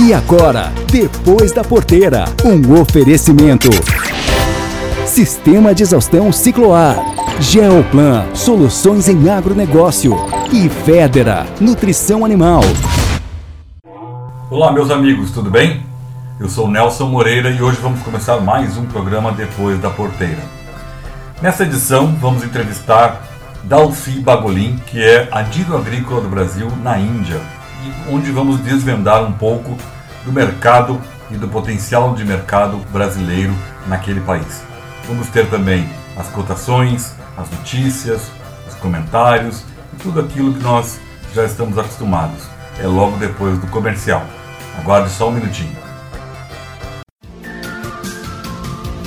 E agora, depois da porteira, um oferecimento. Sistema de exaustão Cicloar. Geoplan, soluções em agronegócio. E Federa, nutrição animal. Olá, meus amigos, tudo bem? Eu sou Nelson Moreira e hoje vamos começar mais um programa Depois da Porteira. Nessa edição, vamos entrevistar Dalci Bagolin, que é adido agrícola do Brasil na Índia, onde vamos desvendar um pouco do mercado e do potencial de mercado brasileiro naquele país. Vamos ter também as cotações, as notícias, os comentários e tudo aquilo que nós já estamos acostumados. É logo depois do comercial. Aguarde só um minutinho.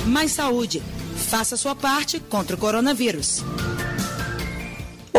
Mais saúde. Faça sua parte contra o coronavírus.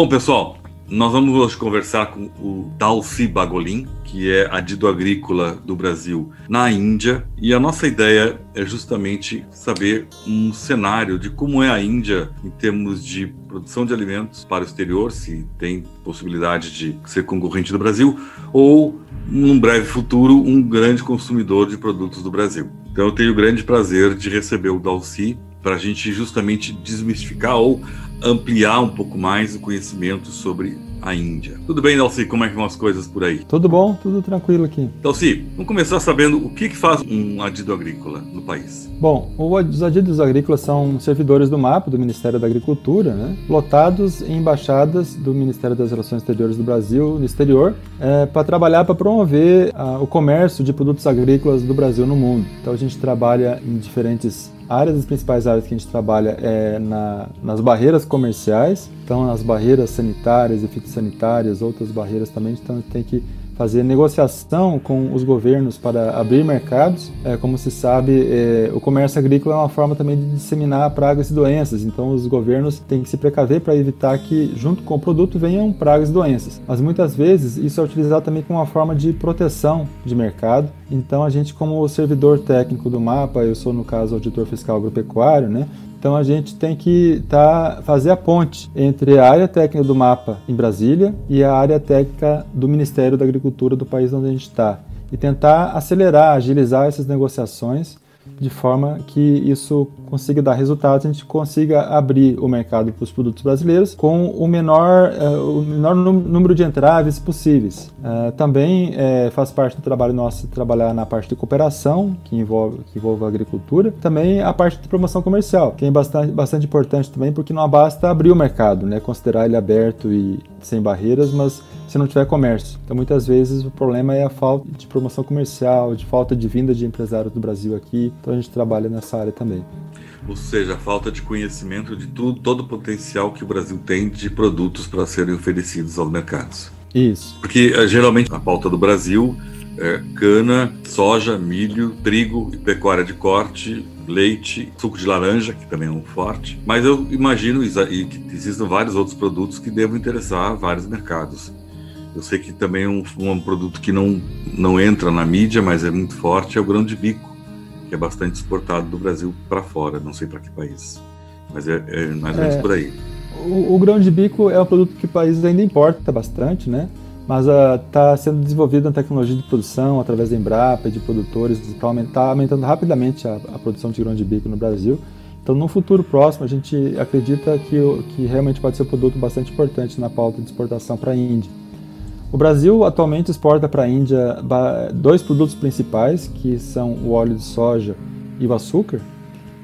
Bom, pessoal, nós vamos hoje conversar com o Dalci Bagolin, que é adido agrícola do Brasil na Índia, e a nossa ideia é justamente saber um cenário de como é a Índia em termos de produção de alimentos para o exterior, se tem possibilidade de ser concorrente do Brasil, ou, num breve futuro, um grande consumidor de produtos do Brasil. Então eu tenho o grande prazer de receber o Dalci para a gente justamente desmistificar ou ampliar um pouco mais o conhecimento sobre a Índia. Tudo bem, Dalci? Como é que vão as coisas por aí? Tudo bom, tudo tranquilo aqui. Dalci, vamos começar sabendo o que, que faz um adido agrícola no país. Bom, os adidos agrícolas são servidores do MAPA, do Ministério da Agricultura, né, lotados em embaixadas do Ministério das Relações Exteriores do Brasil no exterior, é, para trabalhar para promover a, o comércio de produtos agrícolas do Brasil no mundo. Então a gente trabalha em diferentes áreas, as principais áreas que a gente trabalha é na, nas barreiras comerciais, então as barreiras sanitárias e fitossanitárias, outras barreiras também, então a gente tem que fazer negociação com os governos para abrir mercados. É, como se sabe, é, o comércio agrícola é uma forma também de disseminar pragas e doenças, então os governos têm que se precaver para evitar que, junto com o produto, venham pragas e doenças. Mas muitas vezes isso é utilizado também como uma forma de proteção de mercado. Então a gente, como servidor técnico do mapa, eu sou no caso auditor fiscal agropecuário, né? Então a gente tem que tá, fazer a ponte entre a área técnica do mapa em Brasília e a área técnica do Ministério da Agricultura do país onde a gente está. E tentar acelerar, agilizar essas negociações de forma que isso consiga dar resultados, a gente consiga abrir o mercado para os produtos brasileiros com o menor, uh, o menor número de entraves possíveis. Uh, também uh, faz parte do trabalho nosso trabalhar na parte de cooperação, que envolve, que envolve a agricultura, também a parte de promoção comercial, que é bastante, bastante importante também, porque não basta abrir o mercado, né, considerar ele aberto e sem barreiras, mas se não tiver comércio. Então, muitas vezes, o problema é a falta de promoção comercial, de falta de vinda de empresários do Brasil aqui. Então, a gente trabalha nessa área também. Ou seja, a falta de conhecimento de tudo, todo o potencial que o Brasil tem de produtos para serem oferecidos aos mercados. Isso. Porque, eh, geralmente, a pauta do Brasil é cana, soja, milho, trigo e pecuária de corte, leite, suco de laranja, que também é um forte. Mas eu imagino que existam vários outros produtos que devam interessar vários mercados. Eu sei que também um, um produto que não, não entra na mídia, mas é muito forte, é o grão de bico, que é bastante exportado do Brasil para fora, não sei para que país. Mas é, é mais ou menos é, por aí. O, o, grão de bico é um produto que o país ainda importa bastante, né? Mas está uh, sendo desenvolvido na tecnologia de produção através da Embrapa e de produtores, está aumentando, aumentando rapidamente a, a, produção de grão de bico no Brasil. Então, no futuro próximo, a gente acredita que, que realmente pode ser um produto bastante importante na pauta de exportação para a Índia. O Brasil atualmente exporta para a Índia dois produtos principais, que são o óleo de soja e o açúcar.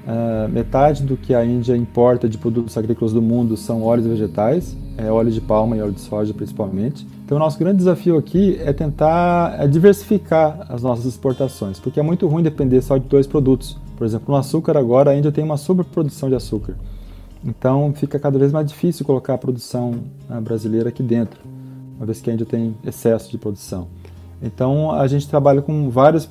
Uh, metade do que a Índia importa de produtos agrícolas do mundo são óleos vegetais, é, óleo de palma e óleo de soja principalmente. Então, o nosso grande desafio aqui é tentar é diversificar as nossas exportações, porque é muito ruim depender só de dois produtos. Por exemplo, no açúcar agora a Índia tem uma sobreprodução de açúcar. Então, fica cada vez mais difícil colocar a produção uh, brasileira aqui dentro uma vez que ainda tem excesso de produção. Então a gente trabalha com vários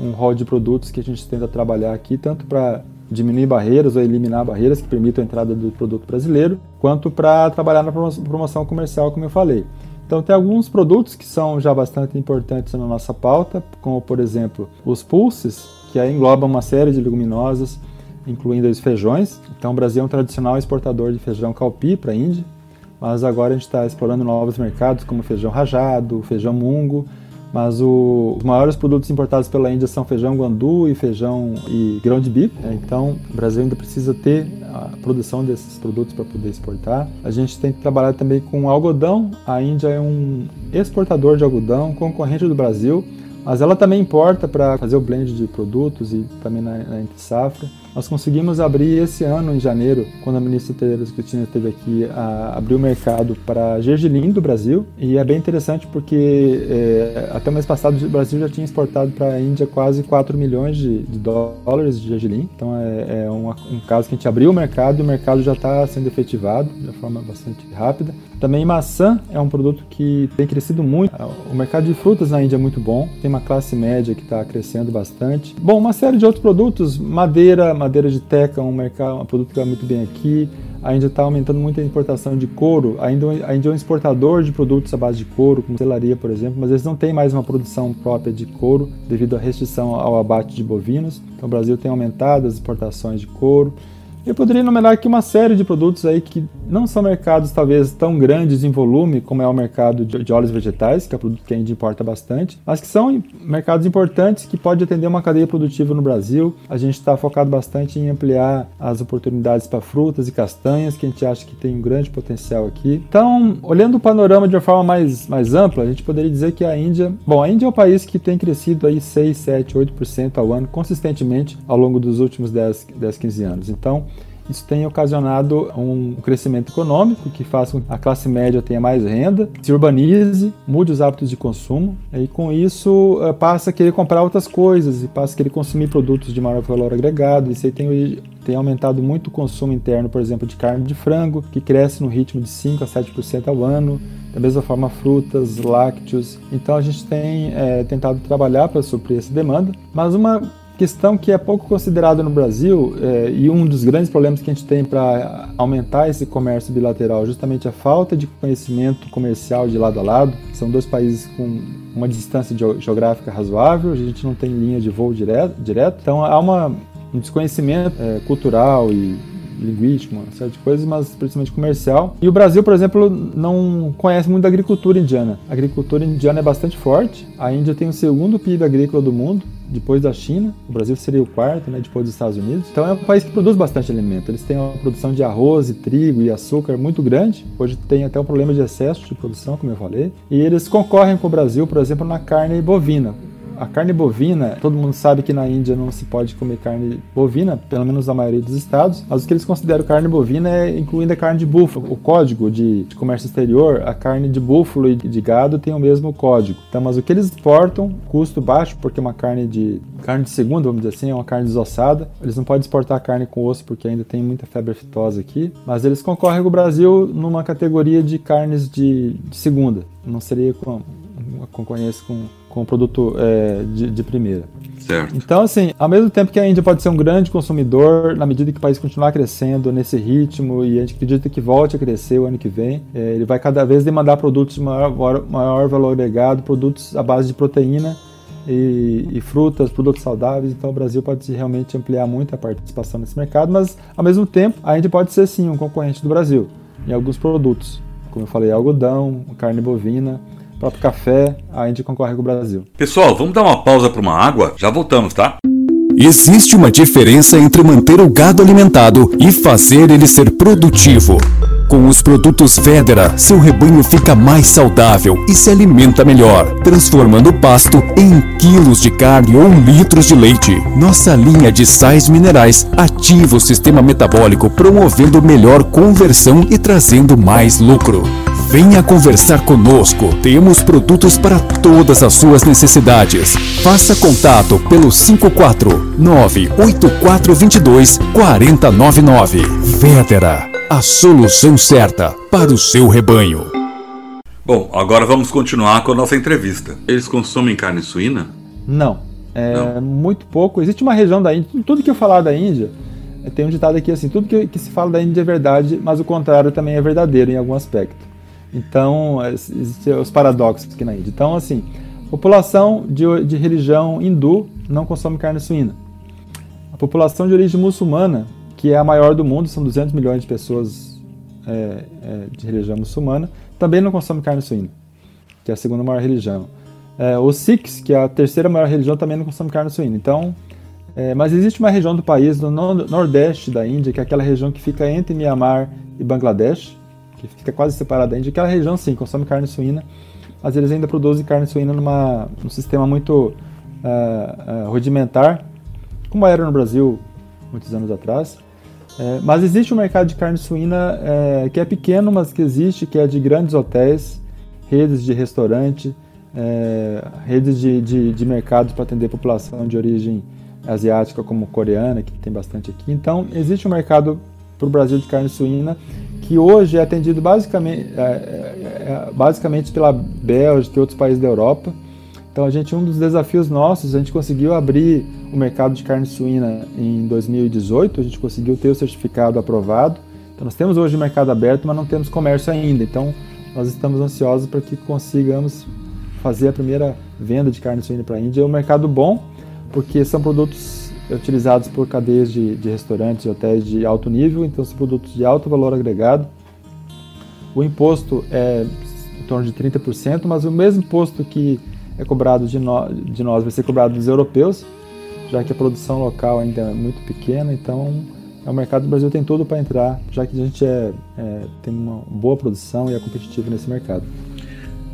um rol de produtos que a gente tenta trabalhar aqui, tanto para diminuir barreiras ou eliminar barreiras que permitam a entrada do produto brasileiro, quanto para trabalhar na promoção comercial, como eu falei. Então tem alguns produtos que são já bastante importantes na nossa pauta, como por exemplo os pulses, que aí englobam uma série de leguminosas, incluindo os feijões. Então o Brasil é um tradicional exportador de feijão calpi para a Índia mas agora a gente está explorando novos mercados como feijão rajado, feijão mungo, mas o, os maiores produtos importados pela Índia são feijão guandu e feijão e grão de bico. Né? Então, o Brasil ainda precisa ter a produção desses produtos para poder exportar. A gente tem que trabalhar também com algodão. A Índia é um exportador de algodão, concorrente do Brasil, mas ela também importa para fazer o blend de produtos e também na, na entre safra. Nós conseguimos abrir esse ano, em janeiro, quando a ministra Tereza Cristina esteve aqui, a, abrir o mercado para gergelim do Brasil. E é bem interessante porque é, até o mês passado o Brasil já tinha exportado para a Índia quase 4 milhões de, de dólares de gergelim. Então é, é um, um caso que a gente abriu o mercado e o mercado já está sendo efetivado de forma bastante rápida. Também maçã é um produto que tem crescido muito. O mercado de frutas na Índia é muito bom, tem uma classe média que está crescendo bastante. Bom, uma série de outros produtos, madeira, madeira de teca, um, mercado, um produto que vai muito bem aqui. A Índia está aumentando muito a importação de couro. A Índia, a Índia é um exportador de produtos à base de couro, como selaria, por exemplo, mas eles não têm mais uma produção própria de couro devido à restrição ao abate de bovinos. Então o Brasil tem aumentado as exportações de couro. Eu poderia enumerar aqui uma série de produtos aí que não são mercados talvez tão grandes em volume como é o mercado de óleos vegetais, que é um produto que a Índia importa bastante, mas que são mercados importantes que pode atender uma cadeia produtiva no Brasil. A gente está focado bastante em ampliar as oportunidades para frutas e castanhas, que a gente acha que tem um grande potencial aqui. Então, olhando o panorama de uma forma mais, mais ampla, a gente poderia dizer que a Índia, bom, a Índia é um país que tem crescido aí 6, 7, 8% ao ano consistentemente ao longo dos últimos 10, 10 15 anos. Então, isso tem ocasionado um crescimento econômico que faz com que a classe média tenha mais renda, se urbanize, mude os hábitos de consumo e com isso eh, passa a querer comprar outras coisas e passa a querer consumir produtos de maior valor agregado. Isso aí tem, tem aumentado muito o consumo interno, por exemplo, de carne de frango, que cresce no ritmo de 5 a 7% ao ano. Da mesma forma, frutas, lácteos. Então a gente tem é, tentado trabalhar para suprir essa demanda, mas uma questão que é pouco considerada no Brasil é, e um dos grandes problemas que a gente tem para aumentar esse comércio bilateral, justamente a falta de conhecimento comercial de lado a lado. São dois países com uma distância geográfica razoável, a gente não tem linha de voo direto, direto então há uma, um desconhecimento é, cultural e linguístico, uma série de coisas, mas principalmente comercial. E o Brasil, por exemplo, não conhece muito da agricultura indiana. A agricultura indiana é bastante forte. A Índia tem o segundo PIB agrícola do mundo, depois da China. O Brasil seria o quarto, né, depois dos Estados Unidos. Então é um país que produz bastante alimento. Eles têm uma produção de arroz, e trigo e açúcar muito grande. Hoje tem até um problema de excesso de produção, como eu falei. E eles concorrem com o Brasil, por exemplo, na carne bovina a carne bovina, todo mundo sabe que na Índia não se pode comer carne bovina, pelo menos na maioria dos estados, mas o que eles consideram carne bovina é incluindo a carne de búfalo. O código de, de comércio exterior, a carne de búfalo e de gado tem o mesmo código. Então, mas o que eles exportam, custo baixo, porque uma carne de carne de segunda, vamos dizer assim, é uma carne desossada. Eles não podem exportar carne com osso porque ainda tem muita febre aftosa aqui, mas eles concorrem com o Brasil numa categoria de carnes de, de segunda. Não seria com concorrência com com o produto é, de, de, primeira. Certo. Então, assim, ao mesmo tempo que a Índia pode ser um grande consumidor, na medida que o país continuar crescendo nesse ritmo e a gente acredita que volte a crescer o ano que vem, é, ele vai cada vez demandar produtos de maior, maior valor agregado, produtos à base de proteína e, e, frutas, produtos saudáveis. Então, o Brasil pode realmente ampliar muito a participação nesse mercado, mas ao mesmo tempo, a Índia pode ser sim um concorrente do Brasil em alguns produtos, como eu falei, algodão, carne bovina próprio café, a Índia concorre com o Brasil. Pessoal, vamos dar uma pausa para uma água? Já voltamos, tá? Existe uma diferença entre manter o gado alimentado e fazer ele ser produtivo. Com os produtos Federa, seu rebanho fica mais saudável e se alimenta melhor, transformando o pasto em quilos de carne ou litros de leite. Nossa linha de sais minerais ativa o sistema metabólico, promovendo melhor conversão e trazendo mais lucro. Venha conversar conosco. Temos produtos para todas as suas necessidades. Faça contato pelo 549 8422 4099. Vedera, a solução certa para o seu rebanho. Bom, agora vamos continuar com a nossa entrevista. Eles consomem carne suína? Não. É Não. muito pouco. Existe uma região da Índia, tudo que eu falar da Índia, tem um ditado aqui assim, tudo que, que se fala da Índia é verdade, mas o contrário também é verdadeiro em algum aspecto. Então, existem os paradoxos aqui na Índia. Então, assim, população de, de religião hindu não consome carne suína. A população de origem muçulmana, que é a maior do mundo, são 200 milhões de pessoas é, é, de religião muçulmana, também não consome carne suína, que é a segunda maior religião. É, os Sikhs, que é a terceira maior religião, também não consome carne suína. Então, é, mas existe uma região do país, no nordeste da Índia, que é aquela região que fica entre Myanmar e Bangladesh, que fica quase separada da Índia. Aquela região, sim, consome carne suína, mas eles ainda produzem carne suína numa, num sistema muito uh, uh, rudimentar, como era no Brasil muitos anos atrás. É, mas existe um mercado de carne suína é, que é pequeno, mas que existe, que é de grandes hotéis, redes de restaurante, é, redes de, de, de mercados para atender a população de origem asiática, como coreana, que tem bastante aqui. Então, existe um mercado para o Brasil de carne suína que hoje é atendido basicamente, é, é, é, basicamente pela Bélgica e outros países da Europa. Então a gente um dos desafios nossos, a gente conseguiu abrir o mercado de carne suína em 2018, a gente conseguiu ter o certificado aprovado. Então nós temos hoje o mercado aberto, mas não temos comércio ainda. Então nós estamos ansiosos para que consigamos fazer a primeira venda de carne suína para a Índia. É um mercado bom, porque são produtos utilizados por cadeias de, de restaurantes e hotéis de alto nível, então são produtos de alto valor agregado. O imposto é em torno de 30%, mas o mesmo imposto que é cobrado de, no, de nós vai ser cobrado dos europeus, já que a produção local ainda é muito pequena, então é mercado do Brasil tem tudo para entrar, já que a gente é, é, tem uma boa produção e é competitivo nesse mercado.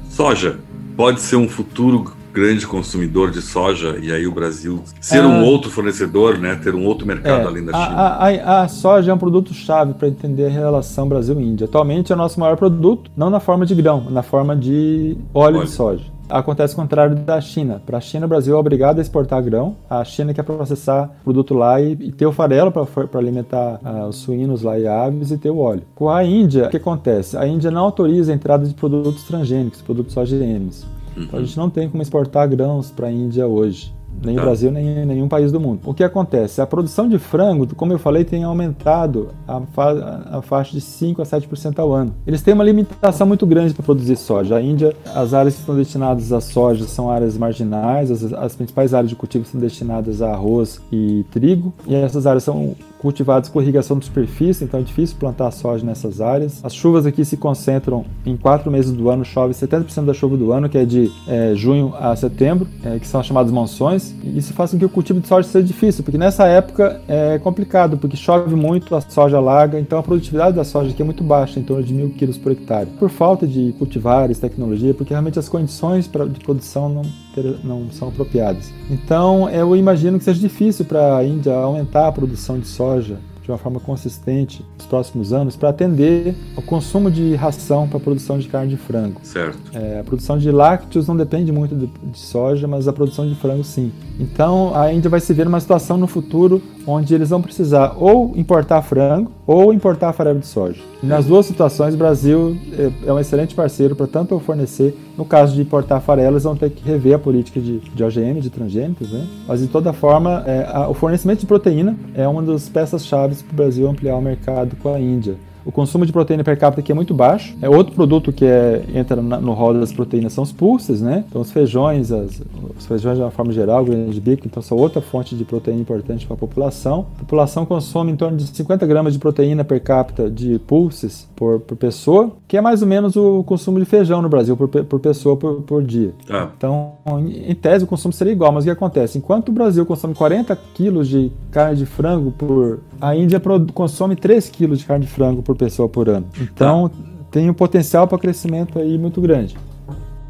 Soja pode ser um futuro grande consumidor de soja e aí o Brasil ser um ah. outro fornecedor, né, ter um outro mercado é, além da China. A, a, a soja é um produto chave para entender a relação Brasil-Índia. Atualmente é o nosso maior produto, não na forma de grão, na forma de óleo, óleo. de soja. Acontece o contrário da China. Para a China, o Brasil é obrigado a exportar grão. A China quer processar produto lá e, e ter o farelo para alimentar uh, os suínos lá e aves e ter o óleo. Com a Índia, o que acontece? A Índia não autoriza a entrada de produtos transgênicos, produtos OGMs. Uhum. Então a gente não tem como exportar grãos para a Índia hoje nem tá. o Brasil, nem nenhum país do mundo. O que acontece? A produção de frango, como eu falei, tem aumentado a, fa a faixa de 5 a 7% ao ano. Eles têm uma limitação muito grande para produzir soja. A Índia, as áreas que estão destinadas à soja são áreas marginais, as, as principais áreas de cultivo são destinadas a arroz e trigo, e essas áreas são cultivados com irrigação de superfície, então é difícil plantar soja nessas áreas. As chuvas aqui se concentram em quatro meses do ano, chove 70% da chuva do ano, que é de é, junho a setembro, é, que são chamados monções. Isso faz com que o cultivo de soja seja difícil, porque nessa época é complicado, porque chove muito, a soja larga, então a produtividade da soja aqui é muito baixa, em torno de mil quilos por hectare. Por falta de cultivares, tecnologia, porque realmente as condições de produção não, ter, não são apropriadas. Então eu imagino que seja difícil para a Índia aumentar a produção de soja soja de uma forma consistente nos próximos anos para atender ao consumo de ração para a produção de carne de frango. Certo. É, a produção de lácteos não depende muito de, de, soja, mas a produção de frango sim. Então a Índia vai se ver numa situação no futuro onde eles vão precisar ou importar frango ou importar farelo de soja. Nas duas situações, o Brasil é, é um excelente parceiro para tanto fornecer, no caso de importar farelo, eles vão ter que rever a política de, de OGM, de transgênicos, né? Mas de toda forma, é, a, o fornecimento de proteína é uma das peças-chave para o Brasil ampliar o mercado com a Índia. O consumo de proteína per capita aqui é muito baixo. É outro produto que é, entra na, no rol das proteínas são os pulses, né? Então os feijões, as, os feijões de uma forma geral, grande de bico, então são outra fonte de proteína importante para a população. A população consome em torno de 50 gramas de proteína per capita de pulses por, por pessoa, que é mais ou menos o consumo de feijão no Brasil por, por pessoa por, por dia. Ah. Então, em, em tese, o consumo seria igual, mas o que acontece? Enquanto o Brasil consome 40 quilos de carne de frango por... A Índia consome 3 quilos de carne de frango por pessoa por ano. Então, tá. tem um potencial para crescimento aí muito grande.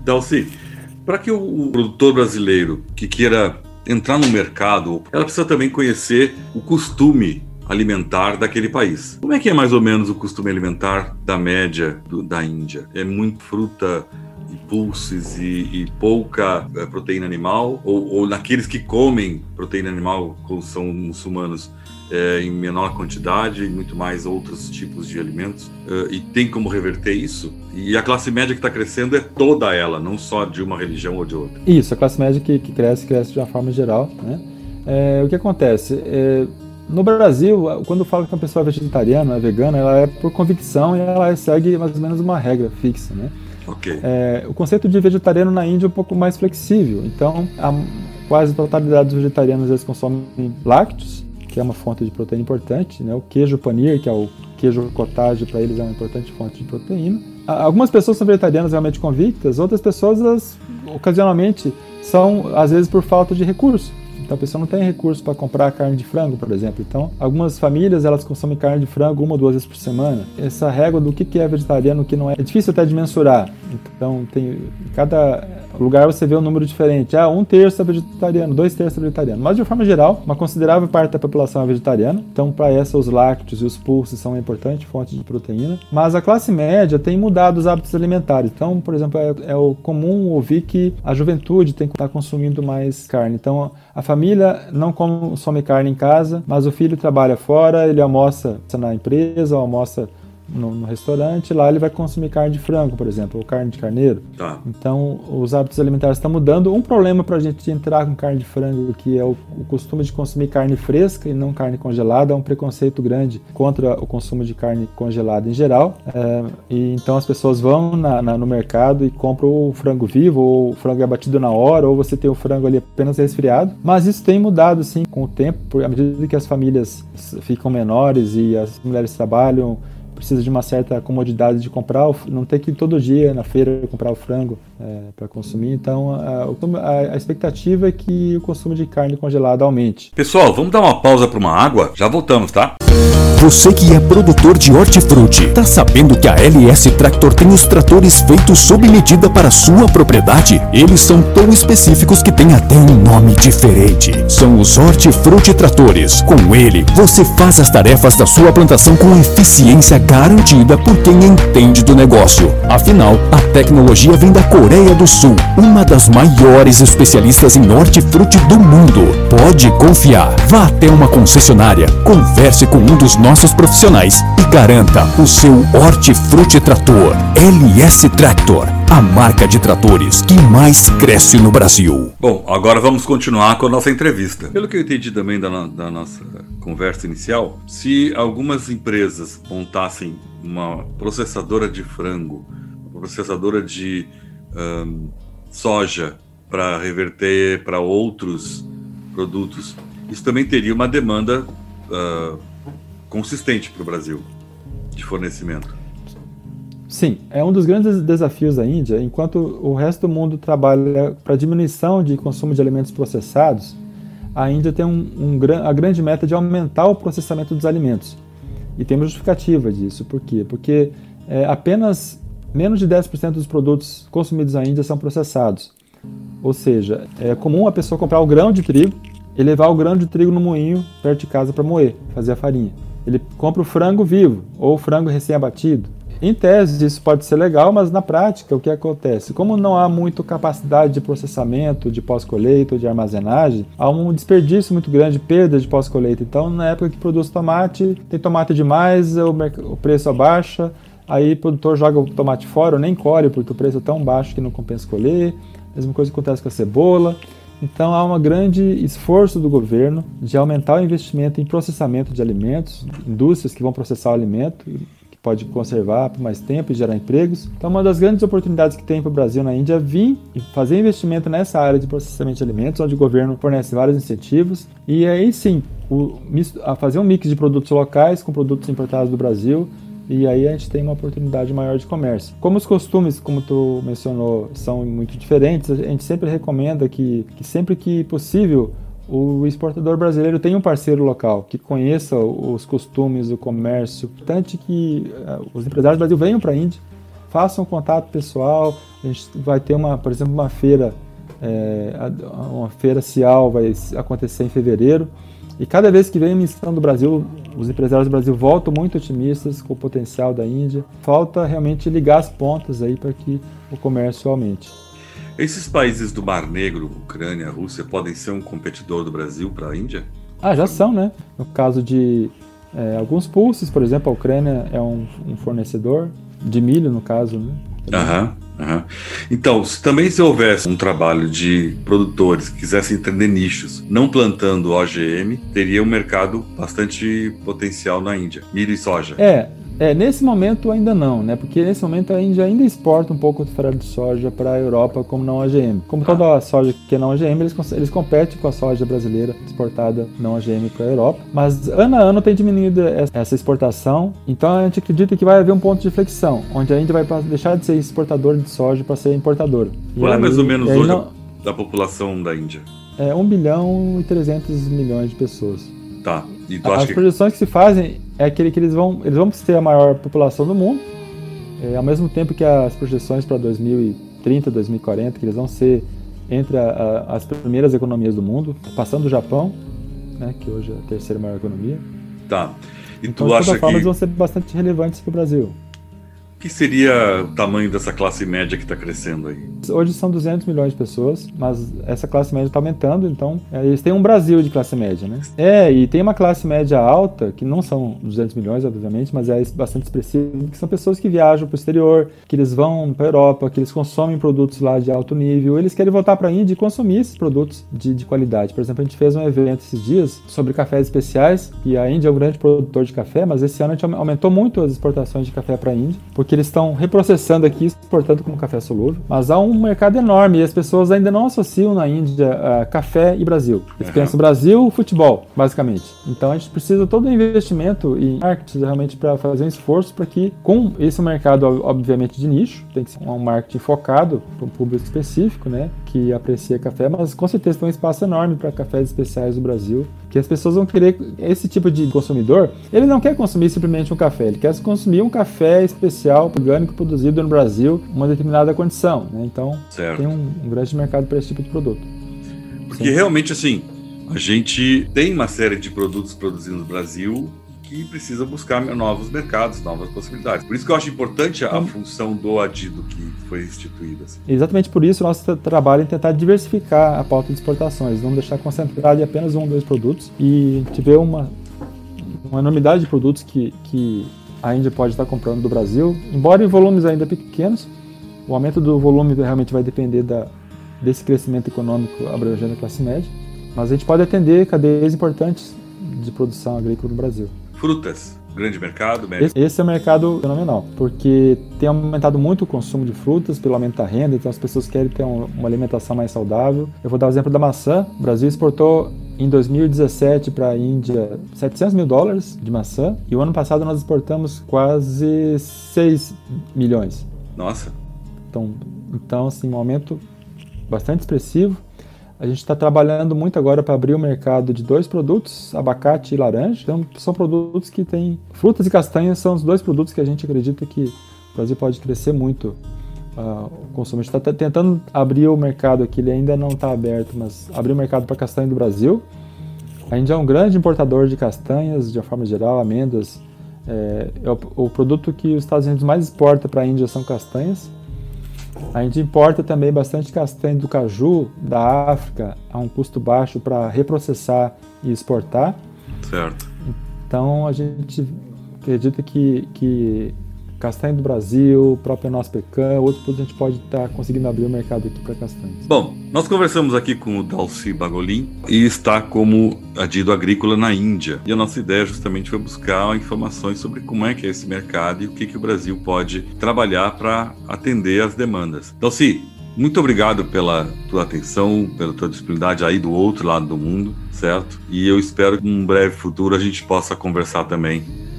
Dalci, para que o produtor brasileiro que queira entrar no mercado, ela precisa também conhecer o costume alimentar daquele país. Como é que é mais ou menos o costume alimentar da média do, da Índia? É muito fruta e pulses e, e pouca é, proteína animal? Ou, ou naqueles que comem proteína animal, como são muçulmanos, é, em menor quantidade e muito mais outros tipos de alimentos. Uh, e tem como reverter isso? E a classe média que está crescendo é toda ela, não só de uma religião ou de outra. Isso, a classe média que, que cresce, cresce de uma forma geral. Né? É, o que acontece? É, no Brasil, quando falo que uma pessoa é vegetariana, é vegana, ela é por convicção e ela segue mais ou menos uma regra fixa. Né? Okay. É, o conceito de vegetariano na Índia é um pouco mais flexível. Então, a quase a totalidade dos vegetarianos eles consomem lácteos, que é uma fonte de proteína importante, né? O queijo panir, que é o queijo cottage, para eles é uma importante fonte de proteína. Algumas pessoas são vegetarianas realmente convictas, outras pessoas, elas, ocasionalmente, são, às vezes, por falta de recurso. Então a pessoa não tem recurso para comprar carne de frango, por exemplo. Então, algumas famílias elas consomem carne de frango uma ou duas vezes por semana. Essa régua do que é vegetariano, o que não é, é difícil até de mensurar. Então, tem em cada lugar você vê um número diferente. Ah, um terço é vegetariano, dois terços é vegetariano. Mas de forma geral, uma considerável parte da população é vegetariana. Então, para essa, os lácteos e os pulses são uma importante fonte de proteína. Mas a classe média tem mudado os hábitos alimentares. Então, por exemplo, é, é comum ouvir que a juventude tem que estar consumindo mais carne. Então, a família não consome carne em casa, mas o filho trabalha fora, ele almoça na empresa, almoça no, no, restaurante, lá ele vai consumir carne de frango, por exemplo, ou carne de carneiro. Tá. Então, os hábitos alimentares estão mudando. Um problema para a gente entrar com carne de frango, que é o, o, costume de consumir carne fresca e não carne congelada, é um preconceito grande contra o consumo de carne congelada em geral. É, e então as pessoas vão na, na, no mercado e compram o frango vivo, ou o frango é abatido na hora, ou você tem o frango ali apenas resfriado. Mas isso tem mudado, sim, com o tempo, à medida que as famílias ficam menores e as mulheres trabalham precisa de uma certa comodidade de comprar, não ter que ir todo dia na feira comprar o frango é, para consumir. Então, a, a, expectativa é que o consumo de carne congelada aumente. Pessoal, vamos dar uma pausa para uma água? Já voltamos, tá? Você que é produtor de hortifruti, tá sabendo que a LS Tractor tem os tratores feitos sob medida para sua propriedade? Eles são tão específicos que tem até um nome diferente. São os Hortifruti Tratores. Com ele, você faz as tarefas da sua plantação com eficiência garantida por quem entende do negócio. Afinal, a tecnologia vem da Coreia do Sul, uma das maiores especialistas em hortifruti do mundo. Pode confiar. Vá até uma concessionária, converse com um dos nossos profissionais e garanta o seu Hortifruti Trator LS Tractor, a marca de tratores que mais cresce no Brasil. Bom, agora vamos continuar com a nossa entrevista. Pelo que eu entendi também da, da nossa conversa inicial, se algumas empresas montassem uma processadora de frango, uma processadora de soja para reverter para outros produtos, isso também teria uma demanda uh, consistente para o Brasil de fornecimento. Sim, é um dos grandes desafios da Índia. Enquanto o resto do mundo trabalha para diminuição de consumo de alimentos processados, a Índia tem um, um, a grande meta de aumentar o processamento dos alimentos. E tem uma justificativa disso. Por quê? Porque é, apenas menos de 10% dos produtos consumidos na Índia são processados. Ou seja, é comum a pessoa comprar o grão de trigo e levar o grão de trigo no moinho perto de casa para moer, fazer a farinha. Ele compra o frango vivo ou o frango recém-abatido. Em tese, isso pode ser legal, mas na prática, o que acontece? Como não há muita capacidade de processamento, de pós-colheita de armazenagem, há um desperdício muito grande, perda de pós-colheita. Então, na época que produz tomate, tem tomate demais, o preço abaixa, aí o produtor joga o tomate fora ou nem colhe, porque o preço é tão baixo que não compensa colher. Mesma coisa acontece com a cebola. Então há um grande esforço do governo de aumentar o investimento em processamento de alimentos, indústrias que vão processar o alimento, pode conservar por mais tempo e gerar empregos. Então uma das grandes oportunidades que tem para o Brasil na Índia é vir e fazer investimento nessa área de processamento de alimentos, onde o governo fornece vários incentivos. E aí sim, o, a fazer um mix de produtos locais com produtos importados do Brasil e aí a gente tem uma oportunidade maior de comércio. Como os costumes, como tu mencionou, são muito diferentes, a gente sempre recomenda que, que sempre que possível o exportador brasileiro tenha um parceiro local que conheça os costumes, o comércio. Importante que uh, os empresários do Brasil venham para a Índia, façam contato pessoal. A gente vai ter uma, por exemplo, uma feira, é, uma feira Cial vai acontecer em fevereiro. E cada vez que vem a missão do Brasil, os empresários do Brasil voltam muito otimistas com o potencial da Índia. Falta realmente ligar as pontas aí para que o comércio aumente. Esses países do Mar Negro, Ucrânia, Rússia, podem ser um competidor do Brasil para a Índia? Ah, já são, né? No caso de é, alguns pulses, por exemplo, a Ucrânia é um, um fornecedor de milho, no caso, né? Aham. Uhum. Então, se também se houvesse um trabalho de produtores que quisessem entender nichos, não plantando OGM, teria um mercado bastante potencial na Índia. Milho e soja. É, é, nesse momento ainda não, né? Porque nesse momento a Índia ainda exporta um pouco de farelo de soja para a Europa como não OGM. Como toda a ah. soja que é não OGM, eles, eles competem com a soja brasileira exportada não OGM para a Europa. Mas ano a ano tem diminuído essa exportação. Então a gente acredita que vai haver um ponto de flexão, onde a Índia vai deixar de ser exportador de soja para ser importadora. Qual é mais ou menos hoje não... da população da Índia? É 1 bilhão e 300 milhões de pessoas. Tá. E tu As projeções que... que se fazem é aquele que eles vão, eles vão ter a maior população do mundo, é, ao mesmo tempo que as projeções para 2030, 2040, que eles vão ser entre a, a, as primeiras economias do mundo, passando o Japão, né, que hoje é a terceira maior economia. Tá. E então, tu de toda forma, que... eles vão ser bastante relevantes para o Brasil. Que seria o tamanho dessa classe média que está crescendo aí? Hoje são 200 milhões de pessoas, mas essa classe média está aumentando, então é, eles têm um Brasil de classe média, né? É, e tem uma classe média alta, que não são 200 milhões, obviamente, mas é bastante expressiva, que são pessoas que viajam para o exterior, que eles vão para a Europa, que eles consomem produtos lá de alto nível, eles querem voltar para a Índia e consumir esses produtos de, de qualidade. Por exemplo, a gente fez um evento esses dias sobre cafés especiais, e a Índia é um grande produtor de café, mas esse ano a gente aumentou muito as exportações de café para a Índia, porque que eles estão reprocessando aqui, exportando como café solúvel. Mas há um mercado enorme e as pessoas ainda não associam na Índia uh, café e Brasil. Eles uhum. pensam Brasil, futebol, basicamente. Então a gente precisa todo um investimento em marketing realmente para fazer um esforço para que, com esse mercado, obviamente, de nicho, tem que ser um marketing focado para um público específico, né, que aprecia café, mas com certeza tem um espaço enorme para cafés especiais do Brasil que as pessoas vão querer esse tipo de consumidor. Ele não quer consumir simplesmente um café, ele quer consumir um café especial, orgânico, produzido no Brasil, uma determinada condição. Né? Então, certo. tem um, um, grande mercado para esse tipo de produto. Porque Sim. realmente, assim, a gente tem uma série de produtos produzidos no Brasil que precisa buscar novos mercados, novas possibilidades. Por isso que eu acho importante a, função do adido que foi instituída. Assim. Exatamente por isso o nosso trabalho é tentar diversificar a pauta de exportações, não deixar concentrado em apenas um ou dois produtos e tiver uma, uma enormidade de produtos que, que a Índia pode estar comprando do Brasil, embora em volumes ainda pequenos, o aumento do volume realmente vai depender da, desse crescimento econômico abrangendo a classe média, mas a gente pode atender cadeias importantes de produção agrícola no Brasil. Frutas, grande mercado? Esse, esse é um mercado fenomenal, porque tem aumentado muito o consumo de frutas pelo aumento da renda, então as pessoas querem ter um, uma alimentação mais saudável. Eu vou dar o exemplo da maçã. O Brasil exportou em 2017 para a Índia 700 mil dólares de maçã e o ano passado nós exportamos quase 6 milhões. Nossa. Então, então assim, um aumento bastante expressivo. A gente está trabalhando muito agora para abrir o mercado de dois produtos, abacate e laranja. Então, são produtos que têm. Frutas e castanhas são os dois produtos que a gente acredita que o Brasil pode crescer muito. Uh, o consumo. Está tentando abrir o mercado aqui, ele ainda não está aberto, mas abrir o mercado para castanha do Brasil. A Índia é um grande importador de castanhas, de uma forma geral, amêndoas. É, é o, o produto que os Estados Unidos mais exporta para a Índia são castanhas. A gente importa também bastante castanha do caju da África a um custo baixo para reprocessar e exportar. Certo. Então a gente acredita que, que castanha do Brasil, própria nossa pecan, outros produtos a gente pode estar tá conseguindo abrir o mercado aqui para castanhas. Bom, nós conversamos aqui com o Dalci Bagolin e está como adido agrícola na Índia. E a nossa ideia justamente foi buscar informações sobre como é que é esse mercado e o que, que o Brasil pode trabalhar para atender as demandas. Dalci, muito obrigado pela tua atenção, pela tua disponibilidade aí do outro lado do mundo, certo? E eu espero que em um breve futuro a gente possa conversar também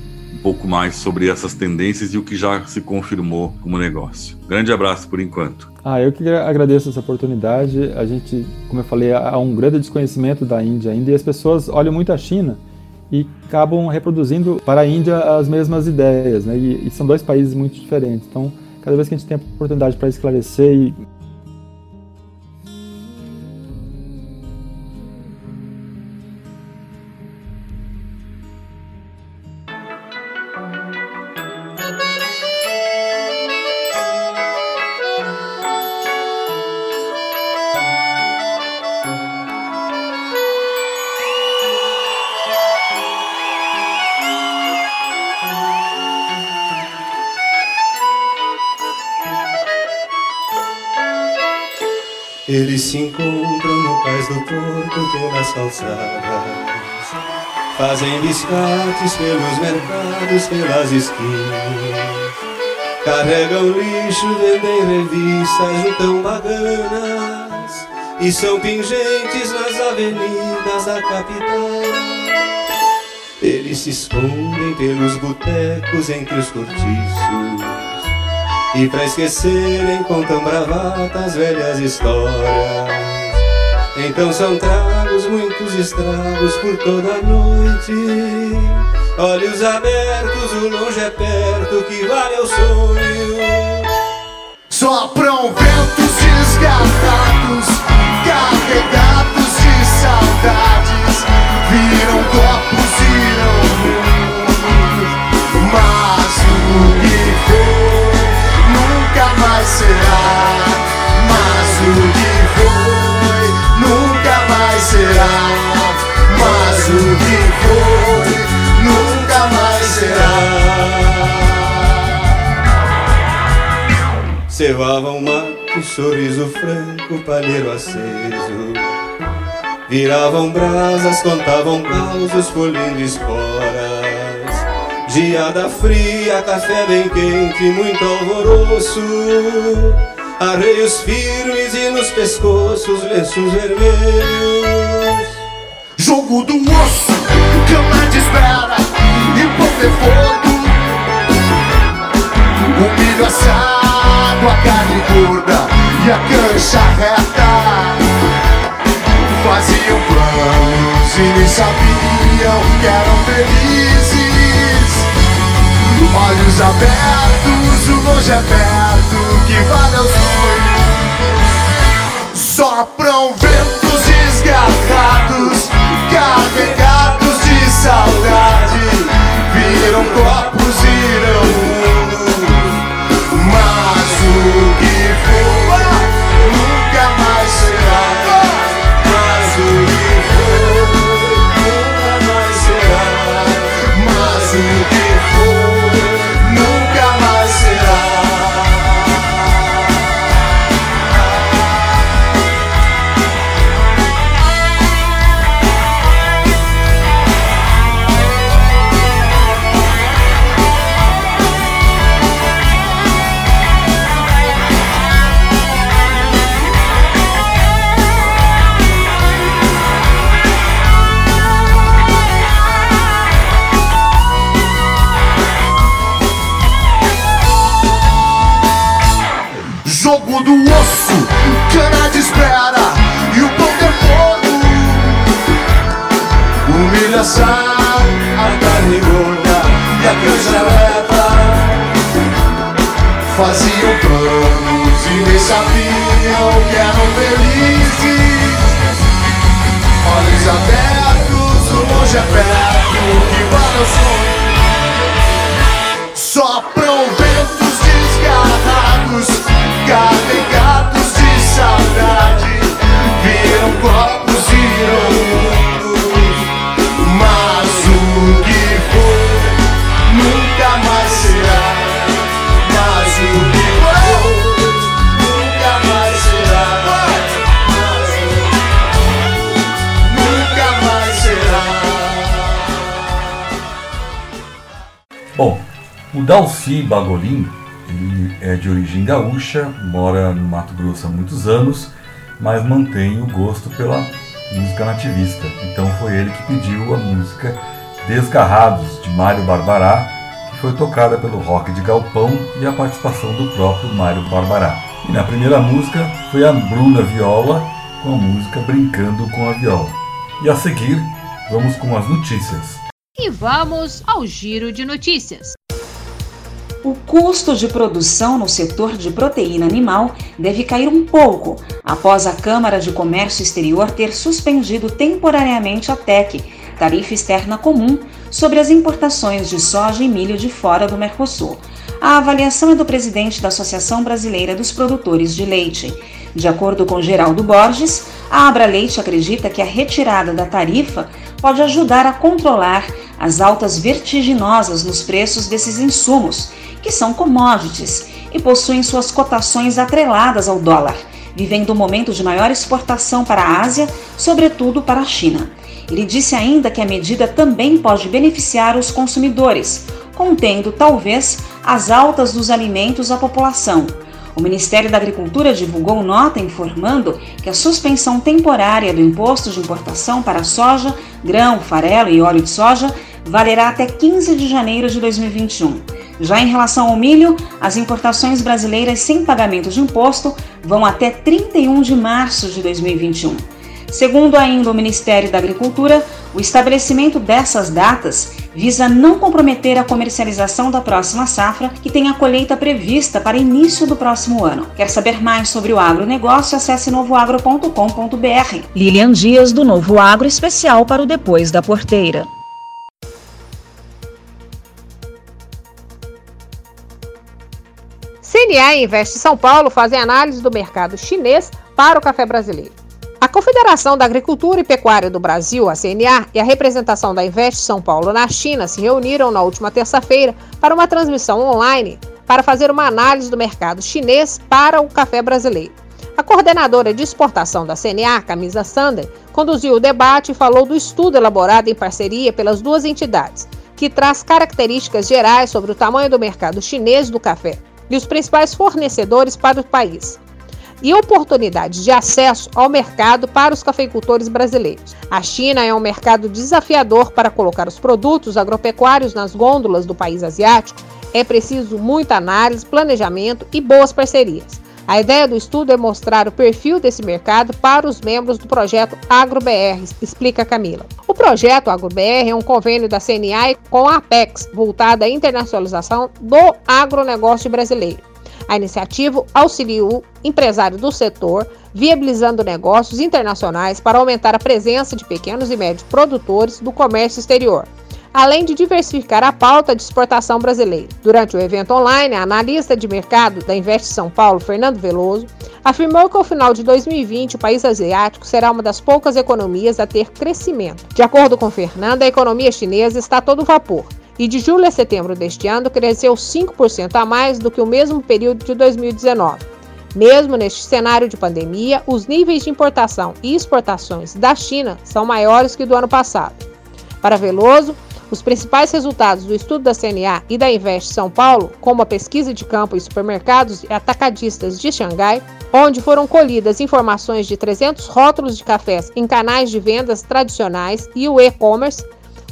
pouco mais sobre essas tendências e o que já se confirmou como negócio. Grande abraço por enquanto. Ah, eu que agradeço essa oportunidade. A gente, como eu falei, há um grande desconhecimento da Índia ainda e as pessoas olham muito a China e acabam reproduzindo para a Índia as mesmas ideias, né? E, e são dois países muito diferentes. Então, cada vez que a gente tem a oportunidade para esclarecer e se encontram no cais do porto pelas calçadas Fazem biscates pelos mercados, pelas esquinas Carregam lixo, vendem revistas, juntam baganas E são pingentes nas avenidas da capital. Eles se escondem pelos botecos entre os cortiços e pra esquecerem contam bravatas, velhas histórias. Então são tragos, muitos estragos por toda a noite. Olhos abertos, o longe é perto, que vale o sonho. Sopram ventos desgarrados, carregados de saudades. Viram copos, viram mundo, mas o será, mas o que foi nunca mais será, mas o que foi nunca mais será. Cevava um mato, um sorriso franco, palheiro aceso. Viravam brasas, contavam causos, colhendo esporas. Geada fria, café bem quente, muito alvoroço. Arreios firmes e nos pescoços lenços vermelhos. Jogo do osso, cama de espera e de fogo. O milho assado, a carne gorda e a cancha reta. Faziam planos e nem sabiam que eram felizes. Olhos abertos, o longe é perto, que vale ao sonho. Sopram ventos desgarrados, carregados de saudade. Viram copos, viram mundo, mas o que for abertos, o longe é Dalci Bagolin, ele é de origem gaúcha, mora no Mato Grosso há muitos anos, mas mantém o gosto pela música nativista. Então foi ele que pediu a música Desgarrados, de Mário Barbará, que foi tocada pelo rock de galpão e a participação do próprio Mário Barbará. E na primeira música foi a Bruna Viola com a música Brincando com a Viola. E a seguir, vamos com as notícias. E vamos ao giro de notícias. O custo de produção no setor de proteína animal deve cair um pouco após a Câmara de Comércio Exterior ter suspendido temporariamente a TEC, tarifa externa comum, sobre as importações de soja e milho de fora do Mercosul. A avaliação é do presidente da Associação Brasileira dos Produtores de Leite. De acordo com Geraldo Borges, a Abra Leite acredita que a retirada da tarifa pode ajudar a controlar as altas vertiginosas nos preços desses insumos, que são commodities e possuem suas cotações atreladas ao dólar, vivendo um momento de maior exportação para a Ásia, sobretudo para a China. Ele disse ainda que a medida também pode beneficiar os consumidores, contendo talvez as altas dos alimentos à população. O Ministério da Agricultura divulgou nota informando que a suspensão temporária do imposto de importação para soja, grão, farelo e óleo de soja valerá até 15 de janeiro de 2021. Já em relação ao milho, as importações brasileiras sem pagamento de imposto vão até 31 de março de 2021. Segundo ainda o Ministério da Agricultura, o estabelecimento dessas datas visa não comprometer a comercialização da próxima safra, que tem a colheita prevista para início do próximo ano. Quer saber mais sobre o agronegócio? Acesse novoagro.com.br. Lilian Dias, do Novo Agro, especial para o Depois da Porteira. CNA e Investe São Paulo fazem análise do mercado chinês para o café brasileiro. Confederação da Agricultura e Pecuária do Brasil, a CNA, e a representação da Investe São Paulo na China se reuniram na última terça-feira para uma transmissão online para fazer uma análise do mercado chinês para o café brasileiro. A coordenadora de exportação da CNA, Camisa Sander, conduziu o debate e falou do estudo elaborado em parceria pelas duas entidades, que traz características gerais sobre o tamanho do mercado chinês do café e os principais fornecedores para o país e oportunidades de acesso ao mercado para os cafeicultores brasileiros. A China é um mercado desafiador para colocar os produtos agropecuários nas gôndolas do país asiático. É preciso muita análise, planejamento e boas parcerias. A ideia do estudo é mostrar o perfil desse mercado para os membros do projeto AgroBR, explica Camila. O projeto AgroBR é um convênio da CNA com a Apex, voltado à internacionalização do agronegócio brasileiro. A iniciativa auxilia o empresário do setor, viabilizando negócios internacionais para aumentar a presença de pequenos e médios produtores do comércio exterior, além de diversificar a pauta de exportação brasileira. Durante o evento online, a analista de mercado da Invest São Paulo, Fernando Veloso, afirmou que ao final de 2020 o país asiático será uma das poucas economias a ter crescimento. De acordo com Fernando, a economia chinesa está a todo vapor e de julho a setembro deste ano cresceu 5% a mais do que o mesmo período de 2019. Mesmo neste cenário de pandemia, os níveis de importação e exportações da China são maiores que do ano passado. Para Veloso, os principais resultados do estudo da CNA e da Invest São Paulo, como a pesquisa de campo em supermercados e atacadistas de Xangai, onde foram colhidas informações de 300 rótulos de cafés em canais de vendas tradicionais e o e-commerce,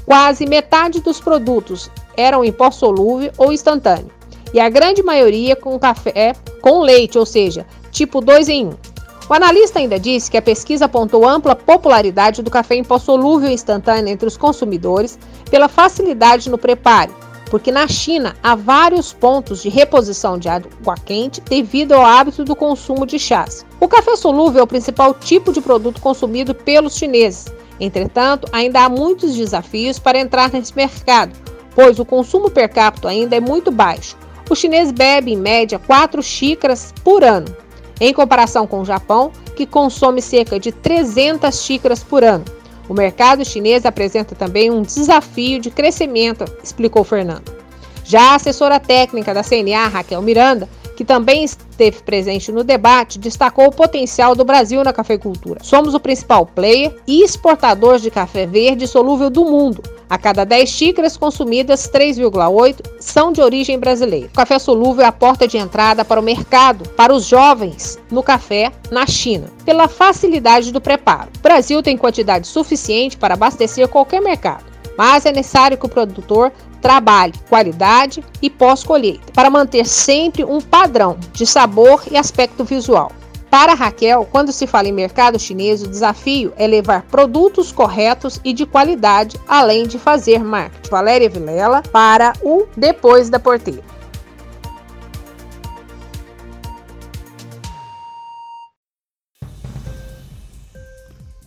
Quase metade dos produtos eram em pó solúvel ou instantâneo, e a grande maioria com café com leite, ou seja, tipo 2 em 1. O analista ainda disse que a pesquisa apontou ampla popularidade do café em pó solúvel instantâneo entre os consumidores pela facilidade no preparo, porque na China há vários pontos de reposição de água quente devido ao hábito do consumo de chás. O café solúvel é o principal tipo de produto consumido pelos chineses, Entretanto, ainda há muitos desafios para entrar nesse mercado, pois o consumo per capita ainda é muito baixo. O chinês bebe, em média, 4 xícaras por ano, em comparação com o Japão, que consome cerca de 300 xícaras por ano. O mercado chinês apresenta também um desafio de crescimento, explicou Fernando. Já a assessora técnica da CNA, Raquel Miranda, que também esteve presente no debate, destacou o potencial do Brasil na cafeicultura. Somos o principal player e exportador de café verde solúvel do mundo. A cada 10 xícaras consumidas, 3,8 são de origem brasileira. O café solúvel é a porta de entrada para o mercado para os jovens no café na China, pela facilidade do preparo. O Brasil tem quantidade suficiente para abastecer qualquer mercado mas é necessário que o produtor trabalhe qualidade e pós-colheita, para manter sempre um padrão de sabor e aspecto visual. Para Raquel, quando se fala em mercado chinês, o desafio é levar produtos corretos e de qualidade, além de fazer marketing. Valéria Vilela para o Depois da Porteira.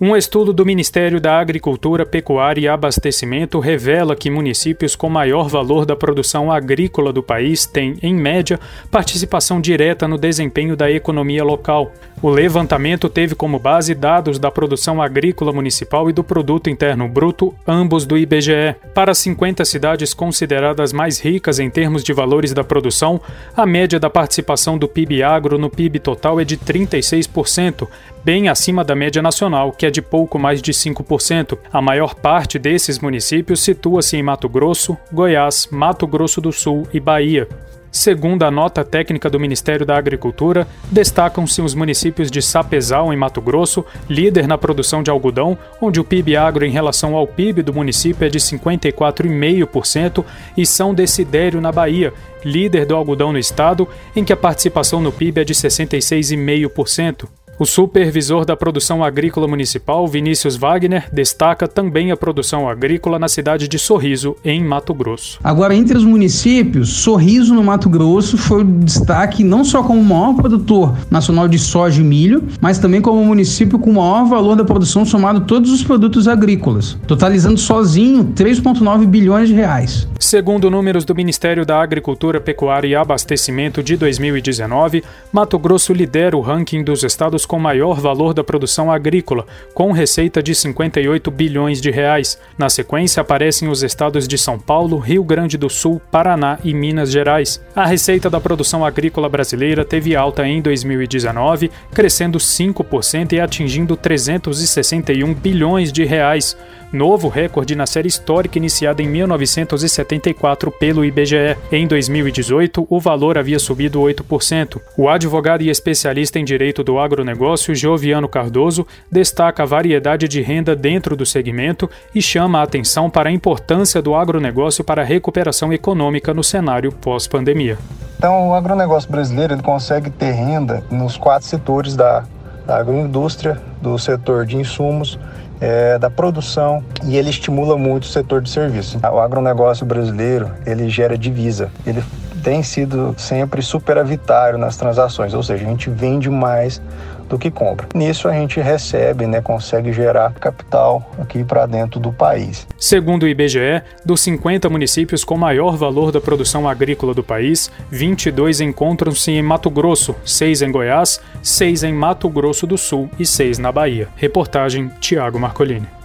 Um estudo do Ministério da Agricultura, Pecuária e Abastecimento revela que municípios com maior valor da produção agrícola do país têm, em média, participação direta no desempenho da economia local. O levantamento teve como base dados da produção agrícola municipal e do Produto Interno Bruto, ambos do IBGE. Para 50 cidades consideradas mais ricas em termos de valores da produção, a média da participação do PIB agro no PIB total é de 36%, bem acima da média nacional, que é de pouco mais de 5%. A maior parte desses municípios situa-se em Mato Grosso, Goiás, Mato Grosso do Sul e Bahia. Segundo a nota técnica do Ministério da Agricultura, destacam-se os municípios de Sapezal, em Mato Grosso, líder na produção de algodão, onde o PIB agro em relação ao PIB do município é de 54,5%, e São Decidério, na Bahia, líder do algodão no estado, em que a participação no PIB é de 66,5%. O supervisor da produção agrícola municipal, Vinícius Wagner, destaca também a produção agrícola na cidade de Sorriso, em Mato Grosso. Agora, entre os municípios, Sorriso, no Mato Grosso, foi o destaque não só como o maior produtor nacional de soja e milho, mas também como o município com o maior valor da produção somado todos os produtos agrícolas, totalizando sozinho 3,9 bilhões de reais. Segundo números do Ministério da Agricultura, Pecuária e Abastecimento de 2019, Mato Grosso lidera o ranking dos estados com maior valor da produção agrícola, com receita de 58 bilhões de reais. Na sequência aparecem os estados de São Paulo, Rio Grande do Sul, Paraná e Minas Gerais. A receita da produção agrícola brasileira teve alta em 2019, crescendo 5% e atingindo 361 bilhões de reais novo recorde na série histórica iniciada em 1974 pelo IBGE. Em 2018, o valor havia subido 8%. O advogado e especialista em direito do agronegócio, Joviano Cardoso, destaca a variedade de renda dentro do segmento e chama a atenção para a importância do agronegócio para a recuperação econômica no cenário pós-pandemia. Então, o agronegócio brasileiro ele consegue ter renda nos quatro setores da, da agroindústria, do setor de insumos, é, da produção e ele estimula muito o setor de serviços. O agronegócio brasileiro ele gera divisa, ele tem sido sempre superavitário nas transações, ou seja, a gente vende mais do que compra. Nisso a gente recebe, né, consegue gerar capital aqui para dentro do país. Segundo o IBGE, dos 50 municípios com maior valor da produção agrícola do país, 22 encontram-se em Mato Grosso, 6 em Goiás, 6 em Mato Grosso do Sul e 6 na Bahia. Reportagem Tiago Marcolini.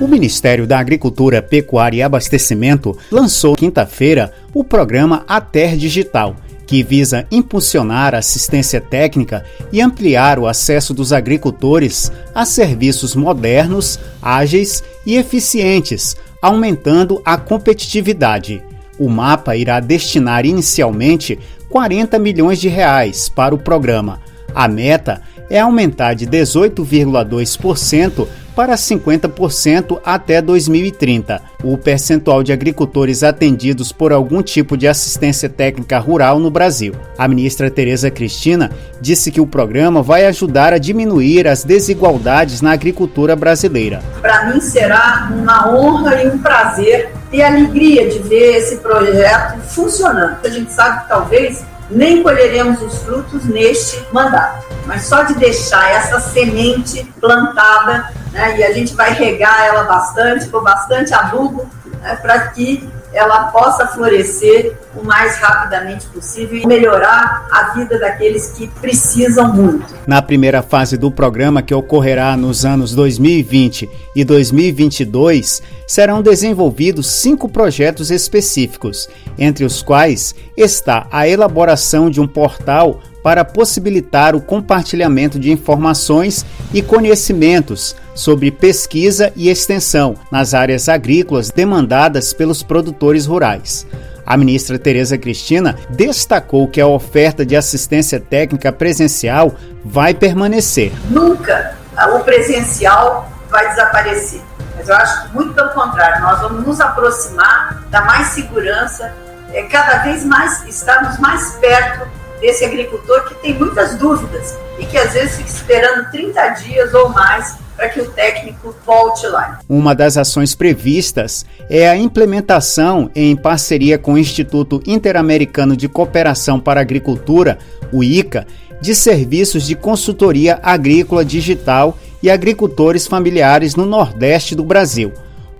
O Ministério da Agricultura, Pecuária e Abastecimento lançou quinta-feira o programa ATER Digital, que visa impulsionar a assistência técnica e ampliar o acesso dos agricultores a serviços modernos, ágeis e eficientes, aumentando a competitividade. O mapa irá destinar inicialmente 40 milhões de reais para o programa. A meta é aumentar de 18,2% para 50% até 2030. O percentual de agricultores atendidos por algum tipo de assistência técnica rural no Brasil. A ministra Tereza Cristina disse que o programa vai ajudar a diminuir as desigualdades na agricultura brasileira. Para mim será uma honra e um prazer e alegria de ver esse projeto funcionando. A gente sabe que talvez nem colheremos os frutos neste mandato. Mas só de deixar essa semente plantada, né, e a gente vai regar ela bastante, com bastante adubo, né, para que ela possa florescer o mais rapidamente possível e melhorar a vida daqueles que precisam muito. Na primeira fase do programa, que ocorrerá nos anos 2020 e 2022, serão desenvolvidos cinco projetos específicos, entre os quais está a elaboração de um portal para possibilitar o compartilhamento de informações e conhecimentos sobre pesquisa e extensão nas áreas agrícolas demandadas pelos produtores rurais. A ministra Tereza Cristina destacou que a oferta de assistência técnica presencial vai permanecer. Nunca o presencial vai desaparecer. Mas eu acho que muito pelo contrário, nós vamos nos aproximar da mais segurança, é, cada vez mais estarmos mais perto desse agricultor que tem muitas dúvidas e que às vezes fica esperando 30 dias ou mais para que o técnico volte lá. Uma das ações previstas é a implementação, em parceria com o Instituto Interamericano de Cooperação para Agricultura, o ICA, de serviços de consultoria agrícola digital e agricultores familiares no Nordeste do Brasil.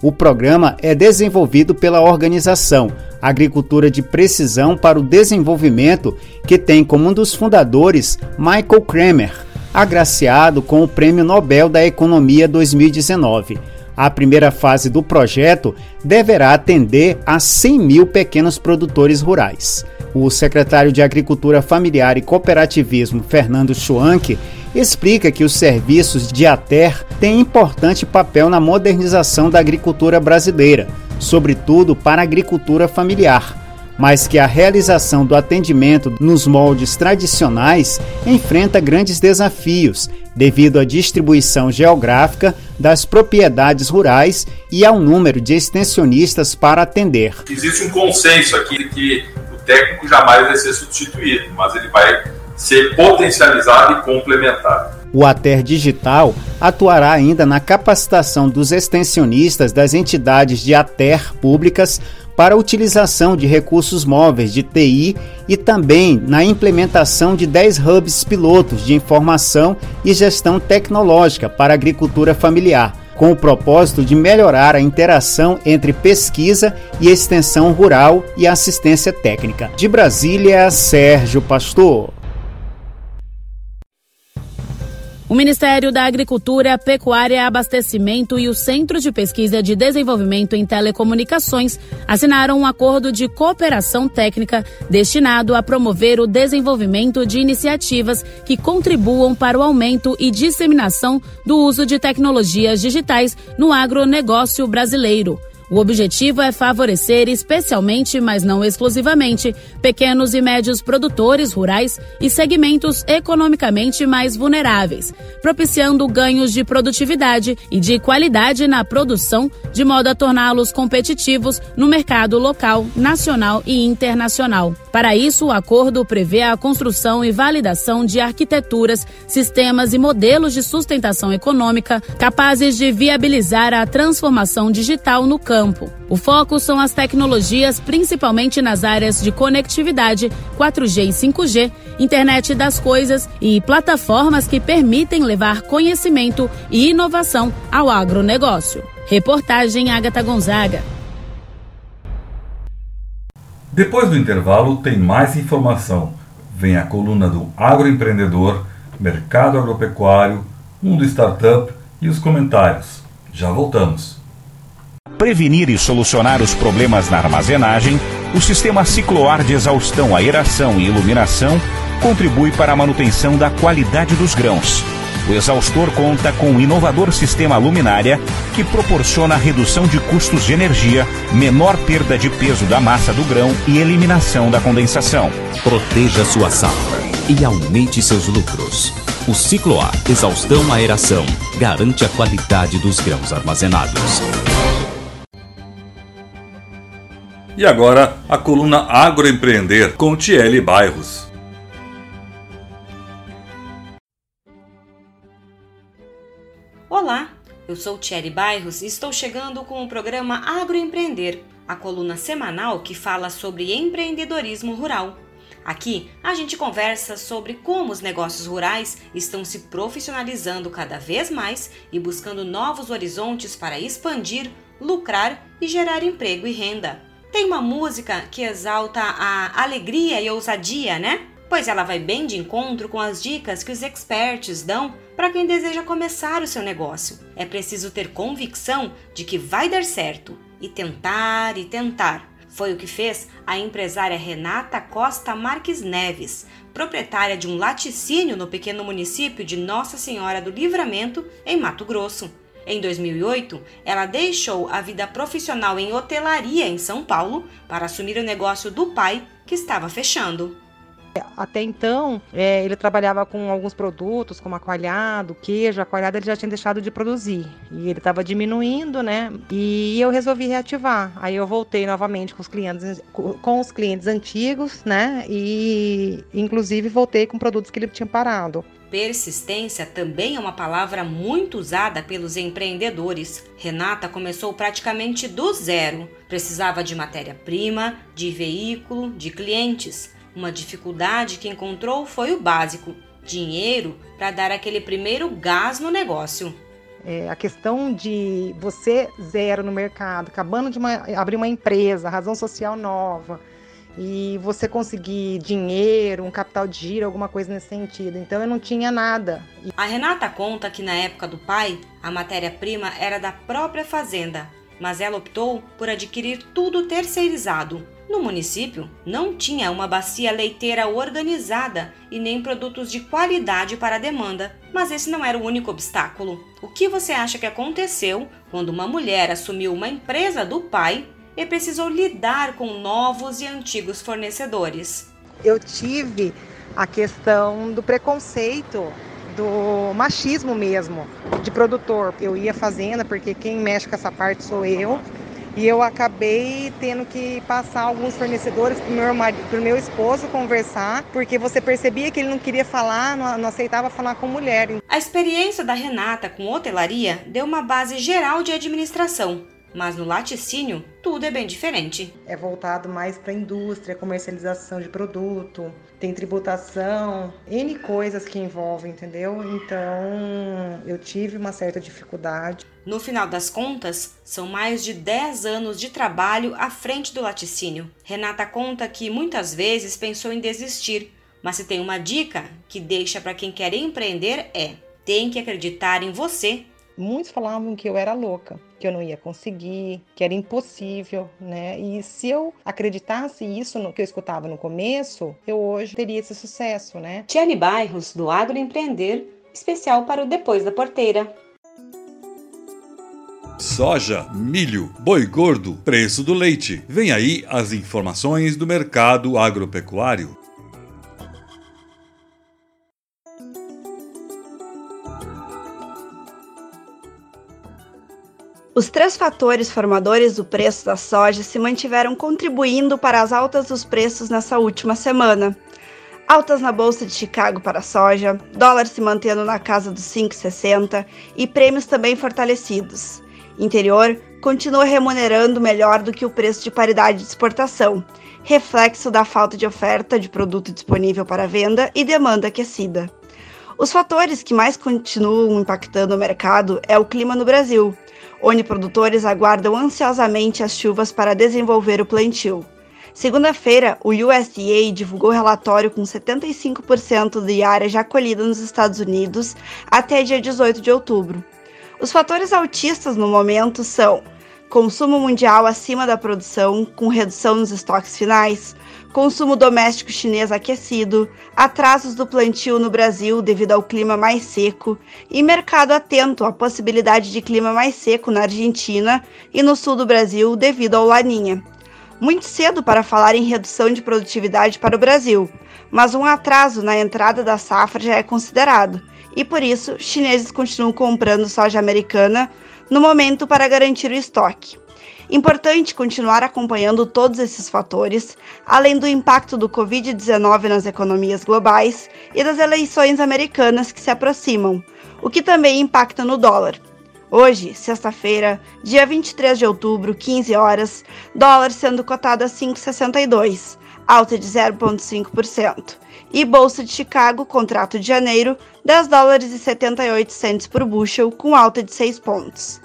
O programa é desenvolvido pela organização Agricultura de Precisão para o Desenvolvimento, que tem como um dos fundadores Michael Kramer, agraciado com o Prêmio Nobel da Economia 2019. A primeira fase do projeto deverá atender a 100 mil pequenos produtores rurais. O secretário de Agricultura Familiar e Cooperativismo, Fernando Schwank, explica que os serviços de ATER têm importante papel na modernização da agricultura brasileira, sobretudo para a agricultura familiar, mas que a realização do atendimento nos moldes tradicionais enfrenta grandes desafios devido à distribuição geográfica das propriedades rurais e ao número de extensionistas para atender. Existe um consenso aqui que o técnico jamais vai ser substituído, mas ele vai ser potencializado e complementado. O ATER Digital atuará ainda na capacitação dos extensionistas das entidades de ATER públicas para a utilização de recursos móveis de TI e também na implementação de 10 hubs pilotos de informação e gestão tecnológica para a agricultura familiar, com o propósito de melhorar a interação entre pesquisa e extensão rural e assistência técnica. De Brasília, Sérgio Pastor. O Ministério da Agricultura, Pecuária Abastecimento e o Centro de Pesquisa de Desenvolvimento em Telecomunicações assinaram um acordo de cooperação técnica destinado a promover o desenvolvimento de iniciativas que contribuam para o aumento e disseminação do uso de tecnologias digitais no agronegócio brasileiro. O objetivo é favorecer especialmente, mas não exclusivamente, pequenos e médios produtores rurais e segmentos economicamente mais vulneráveis, propiciando ganhos de produtividade e de qualidade na produção, de modo a torná-los competitivos no mercado local, nacional e internacional. Para isso, o acordo prevê a construção e validação de arquiteturas, sistemas e modelos de sustentação econômica capazes de viabilizar a transformação digital no campo. O foco são as tecnologias, principalmente nas áreas de conectividade, 4G e 5G, internet das coisas e plataformas que permitem levar conhecimento e inovação ao agronegócio. Reportagem Agatha Gonzaga. Depois do intervalo, tem mais informação. Vem a coluna do agroempreendedor, mercado agropecuário, mundo startup e os comentários. Já voltamos. Prevenir e solucionar os problemas na armazenagem, o sistema cicloar de exaustão, aeração e iluminação contribui para a manutenção da qualidade dos grãos o exaustor conta com um inovador sistema luminária que proporciona redução de custos de energia, menor perda de peso da massa do grão e eliminação da condensação. Proteja sua safra e aumente seus lucros. O ciclo A, exaustão aeração, garante a qualidade dos grãos armazenados. E agora, a coluna Agroempreender com Tiele Bairros. Olá, eu sou Thierry Bairros e estou chegando com o programa Agroempreender, a coluna semanal que fala sobre empreendedorismo rural. Aqui a gente conversa sobre como os negócios rurais estão se profissionalizando cada vez mais e buscando novos horizontes para expandir, lucrar e gerar emprego e renda. Tem uma música que exalta a alegria e ousadia, né? pois ela vai bem de encontro com as dicas que os experts dão para quem deseja começar o seu negócio. É preciso ter convicção de que vai dar certo e tentar e tentar. Foi o que fez a empresária Renata Costa Marques Neves, proprietária de um laticínio no pequeno município de Nossa Senhora do Livramento, em Mato Grosso. Em 2008, ela deixou a vida profissional em hotelaria em São Paulo para assumir o negócio do pai, que estava fechando. Até então, é, ele trabalhava com alguns produtos, como aqualhado, queijo, aqualhado ele já tinha deixado de produzir. E ele estava diminuindo, né? E eu resolvi reativar. Aí eu voltei novamente com os clientes, com os clientes antigos, né? E inclusive voltei com produtos que ele tinha parado. Persistência também é uma palavra muito usada pelos empreendedores. Renata começou praticamente do zero. Precisava de matéria-prima, de veículo, de clientes. Uma dificuldade que encontrou foi o básico: dinheiro para dar aquele primeiro gás no negócio. É, a questão de você zero no mercado, acabando de uma, abrir uma empresa, razão social nova, e você conseguir dinheiro, um capital de giro, alguma coisa nesse sentido. Então eu não tinha nada. A Renata conta que na época do pai, a matéria-prima era da própria fazenda, mas ela optou por adquirir tudo terceirizado. No município, não tinha uma bacia leiteira organizada e nem produtos de qualidade para a demanda, mas esse não era o único obstáculo. O que você acha que aconteceu quando uma mulher assumiu uma empresa do pai e precisou lidar com novos e antigos fornecedores? Eu tive a questão do preconceito do machismo mesmo, de produtor. Eu ia fazendo, porque quem mexe com essa parte sou eu. E eu acabei tendo que passar alguns fornecedores para o meu, pro meu esposo conversar, porque você percebia que ele não queria falar, não, não aceitava falar com mulher. A experiência da Renata com hotelaria deu uma base geral de administração. Mas no laticínio, tudo é bem diferente. É voltado mais para a indústria, comercialização de produto, tem tributação, N coisas que envolvem, entendeu? Então eu tive uma certa dificuldade. No final das contas, são mais de 10 anos de trabalho à frente do laticínio. Renata conta que muitas vezes pensou em desistir, mas se tem uma dica que deixa para quem quer empreender é: tem que acreditar em você. Muitos falavam que eu era louca, que eu não ia conseguir, que era impossível, né? E se eu acreditasse isso no que eu escutava no começo, eu hoje teria esse sucesso, né? Tiane Bairros, do Agro Empreender, especial para o Depois da Porteira. Soja, milho, boi gordo, preço do leite. Vem aí as informações do mercado agropecuário. Os três fatores formadores do preço da soja se mantiveram contribuindo para as altas dos preços nessa última semana. Altas na Bolsa de Chicago para a soja, dólar se mantendo na casa dos 5,60 e prêmios também fortalecidos. Interior continua remunerando melhor do que o preço de paridade de exportação, reflexo da falta de oferta de produto disponível para venda e demanda aquecida. Os fatores que mais continuam impactando o mercado é o clima no Brasil, onde produtores aguardam ansiosamente as chuvas para desenvolver o plantio. Segunda-feira, o USDA divulgou relatório com 75% de área já colhida nos Estados Unidos até dia 18 de outubro. Os fatores altistas no momento são consumo mundial acima da produção, com redução nos estoques finais, consumo doméstico chinês aquecido, atrasos do plantio no Brasil devido ao clima mais seco e mercado atento à possibilidade de clima mais seco na Argentina e no sul do Brasil devido ao Laninha. Muito cedo para falar em redução de produtividade para o Brasil, mas um atraso na entrada da safra já é considerado, e por isso chineses continuam comprando soja americana no momento para garantir o estoque. Importante continuar acompanhando todos esses fatores, além do impacto do Covid-19 nas economias globais e das eleições americanas que se aproximam, o que também impacta no dólar. Hoje, sexta-feira, dia 23 de outubro, 15 horas, dólar sendo cotado a 5,62, alta de 0,5%. E Bolsa de Chicago, contrato de janeiro, 10 dólares e 78 centes por bushel, com alta de 6 pontos.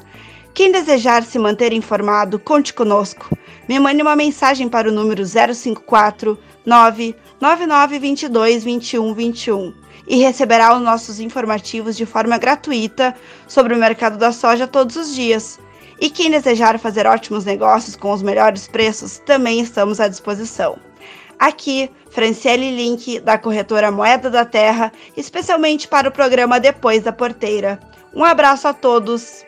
Quem desejar se manter informado, conte conosco. Me mande uma mensagem para o número 054 99922 2121 e receberá os nossos informativos de forma gratuita sobre o mercado da soja todos os dias. E quem desejar fazer ótimos negócios com os melhores preços, também estamos à disposição. Aqui, Franciele Link, da corretora Moeda da Terra, especialmente para o programa Depois da Porteira. Um abraço a todos!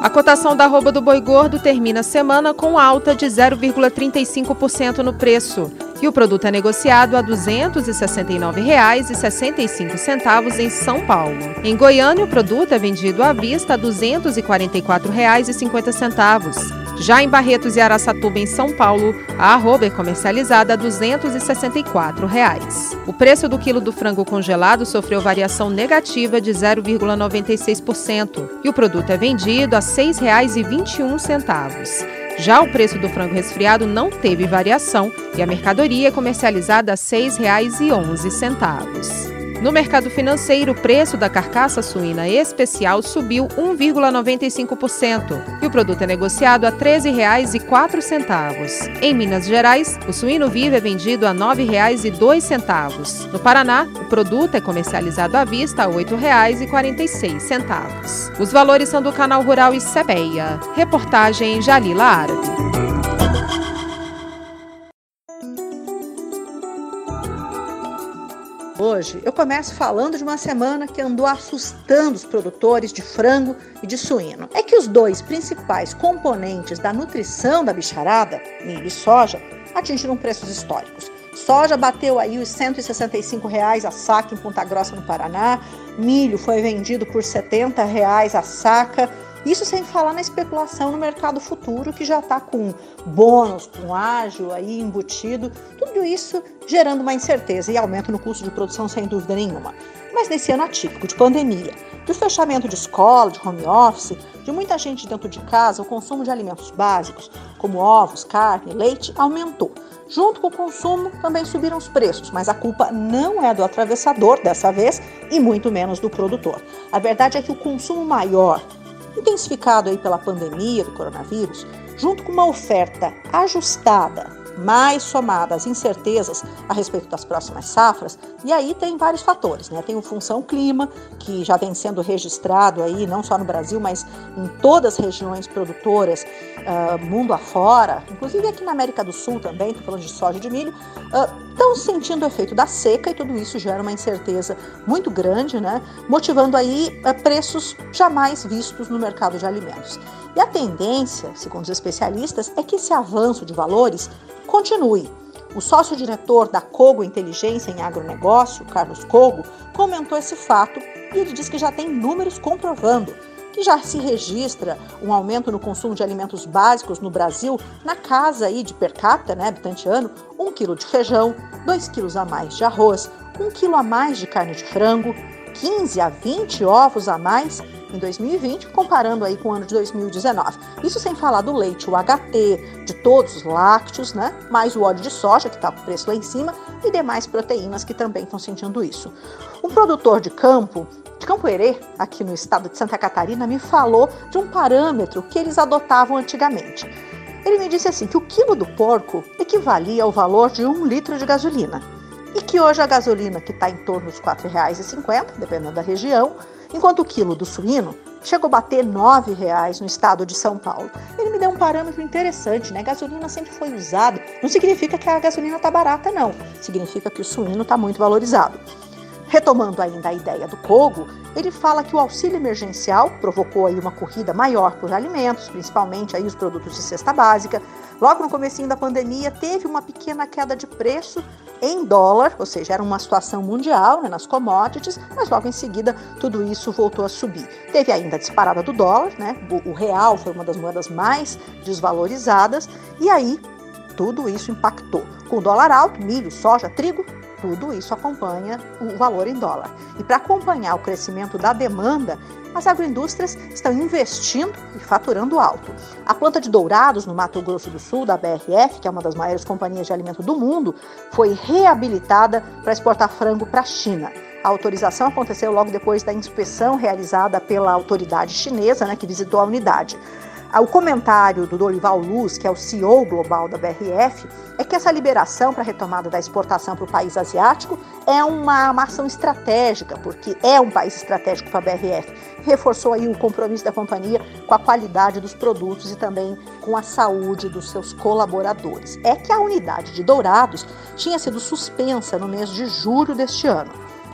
A cotação da arroba do boi gordo termina a semana com alta de 0,35% no preço. E o produto é negociado a R$ 269,65 em São Paulo. Em Goiânia, o produto é vendido à vista a R$ 244,50. Já em Barretos e Araçatuba, em São Paulo, a arroba é comercializada a 264 reais. O preço do quilo do frango congelado sofreu variação negativa de 0,96% e o produto é vendido a R$ 6,21. Já o preço do frango resfriado não teve variação e a mercadoria é comercializada a R$ 6,11. No mercado financeiro, o preço da carcaça suína especial subiu 1,95% e o produto é negociado a R$ 13,04. Em Minas Gerais, o suíno vivo é vendido a R$ 9,02. No Paraná, o produto é comercializado à vista a R$ 8,46. Os valores são do Canal Rural e Cepeia. Reportagem Jalila Árabe. Hoje eu começo falando de uma semana que andou assustando os produtores de frango e de suíno. É que os dois principais componentes da nutrição da bicharada, milho e soja, atingiram preços históricos. Soja bateu aí os 165 reais a saca em Ponta Grossa, no Paraná. Milho foi vendido por 70 reais a saca Isso sem falar na especulação no mercado futuro, que já está com bônus, com ágil aí embutido, tudo isso gerando uma incerteza e aumento no custo de produção, sem dúvida nenhuma. Mas nesse ano atípico de pandemia, do fechamento de escola, de home office, de muita gente dentro de casa, o consumo de alimentos básicos, como ovos, carne, leite, aumentou. Junto com o consumo, também subiram os preços, mas a culpa não é do atravessador dessa vez e muito menos do produtor. A verdade é que o consumo maior, intensificado aí pela pandemia do coronavírus, junto com uma oferta ajustada mais somada às incertezas a respeito das próximas safras, e aí tem vários fatores, né? Tem o função clima, que já vem sendo registrado aí, não só no Brasil, mas em todas as regiões produtoras, uh, mundo afora, inclusive aqui na América do Sul também, estou falando de soja e de milho, estão uh, sentindo o efeito da seca e tudo isso gera uma incerteza muito grande, né? Motivando aí uh, preços jamais vistos no mercado de alimentos. E a tendência, segundo os especialistas, é que esse avanço de valores continue. O sócio-diretor da Cogo Inteligência em Agronegócio, Carlos Cogo, comentou esse fato e ele diz que já tem números comprovando que já se registra um aumento no consumo de alimentos básicos no Brasil na casa aí de per capita, né, habitante ano, um quilo de feijão, dois quilos a mais de arroz, um quilo a mais de carne de frango, 15 a 20 ovos a mais em 2020, comparando aí com o ano de 2019. Isso sem falar do leite, o HT, de todos os lácteos, né? Mais o óleo de soja, que está com o preço lá em cima, e demais proteínas que também estão sentindo isso. Um produtor de campo, de Campo Herê, aqui no estado de Santa Catarina, me falou de um parâmetro que eles adotavam antigamente. Ele me disse assim que o quilo do porco equivalia ao valor de um litro de gasolina. E que hoje a gasolina, que está em torno dos R$ 4,50, dependendo da região, enquanto o quilo do suíno chegou a bater R$ 9,00 no estado de São Paulo. Ele me deu um parâmetro interessante, né? Gasolina sempre foi usada. Não significa que a gasolina está barata, não. Significa que o suíno está muito valorizado. Retomando ainda a ideia do Cogo, ele fala que o auxílio emergencial provocou aí uma corrida maior por alimentos, principalmente aí os produtos de cesta básica. Logo no comecinho da pandemia teve uma pequena queda de preço em dólar, ou seja, era uma situação mundial né, nas commodities, mas logo em seguida tudo isso voltou a subir. Teve ainda a disparada do dólar, né? O, o real foi uma das moedas mais desvalorizadas e aí tudo isso impactou. Com o dólar alto, milho, soja, trigo tudo isso acompanha o valor em dólar. E para acompanhar o crescimento da demanda, as agroindústrias estão investindo e faturando alto. A planta de Dourados, no Mato Grosso do Sul, da BRF, que é uma das maiores companhias de alimento do mundo, foi reabilitada para exportar frango para a China. A autorização aconteceu logo depois da inspeção realizada pela autoridade chinesa, né, que visitou a unidade. O comentário do Dorival Luz, que é o CEO global da BRF, é que essa liberação para a retomada da exportação para o país asiático é uma, uma, ação estratégica, porque é um país estratégico para a BRF. Reforçou aí o compromisso da companhia com a qualidade dos produtos e também com a saúde dos seus colaboradores. É que a unidade de Dourados tinha sido suspensa no mês de julho deste ano.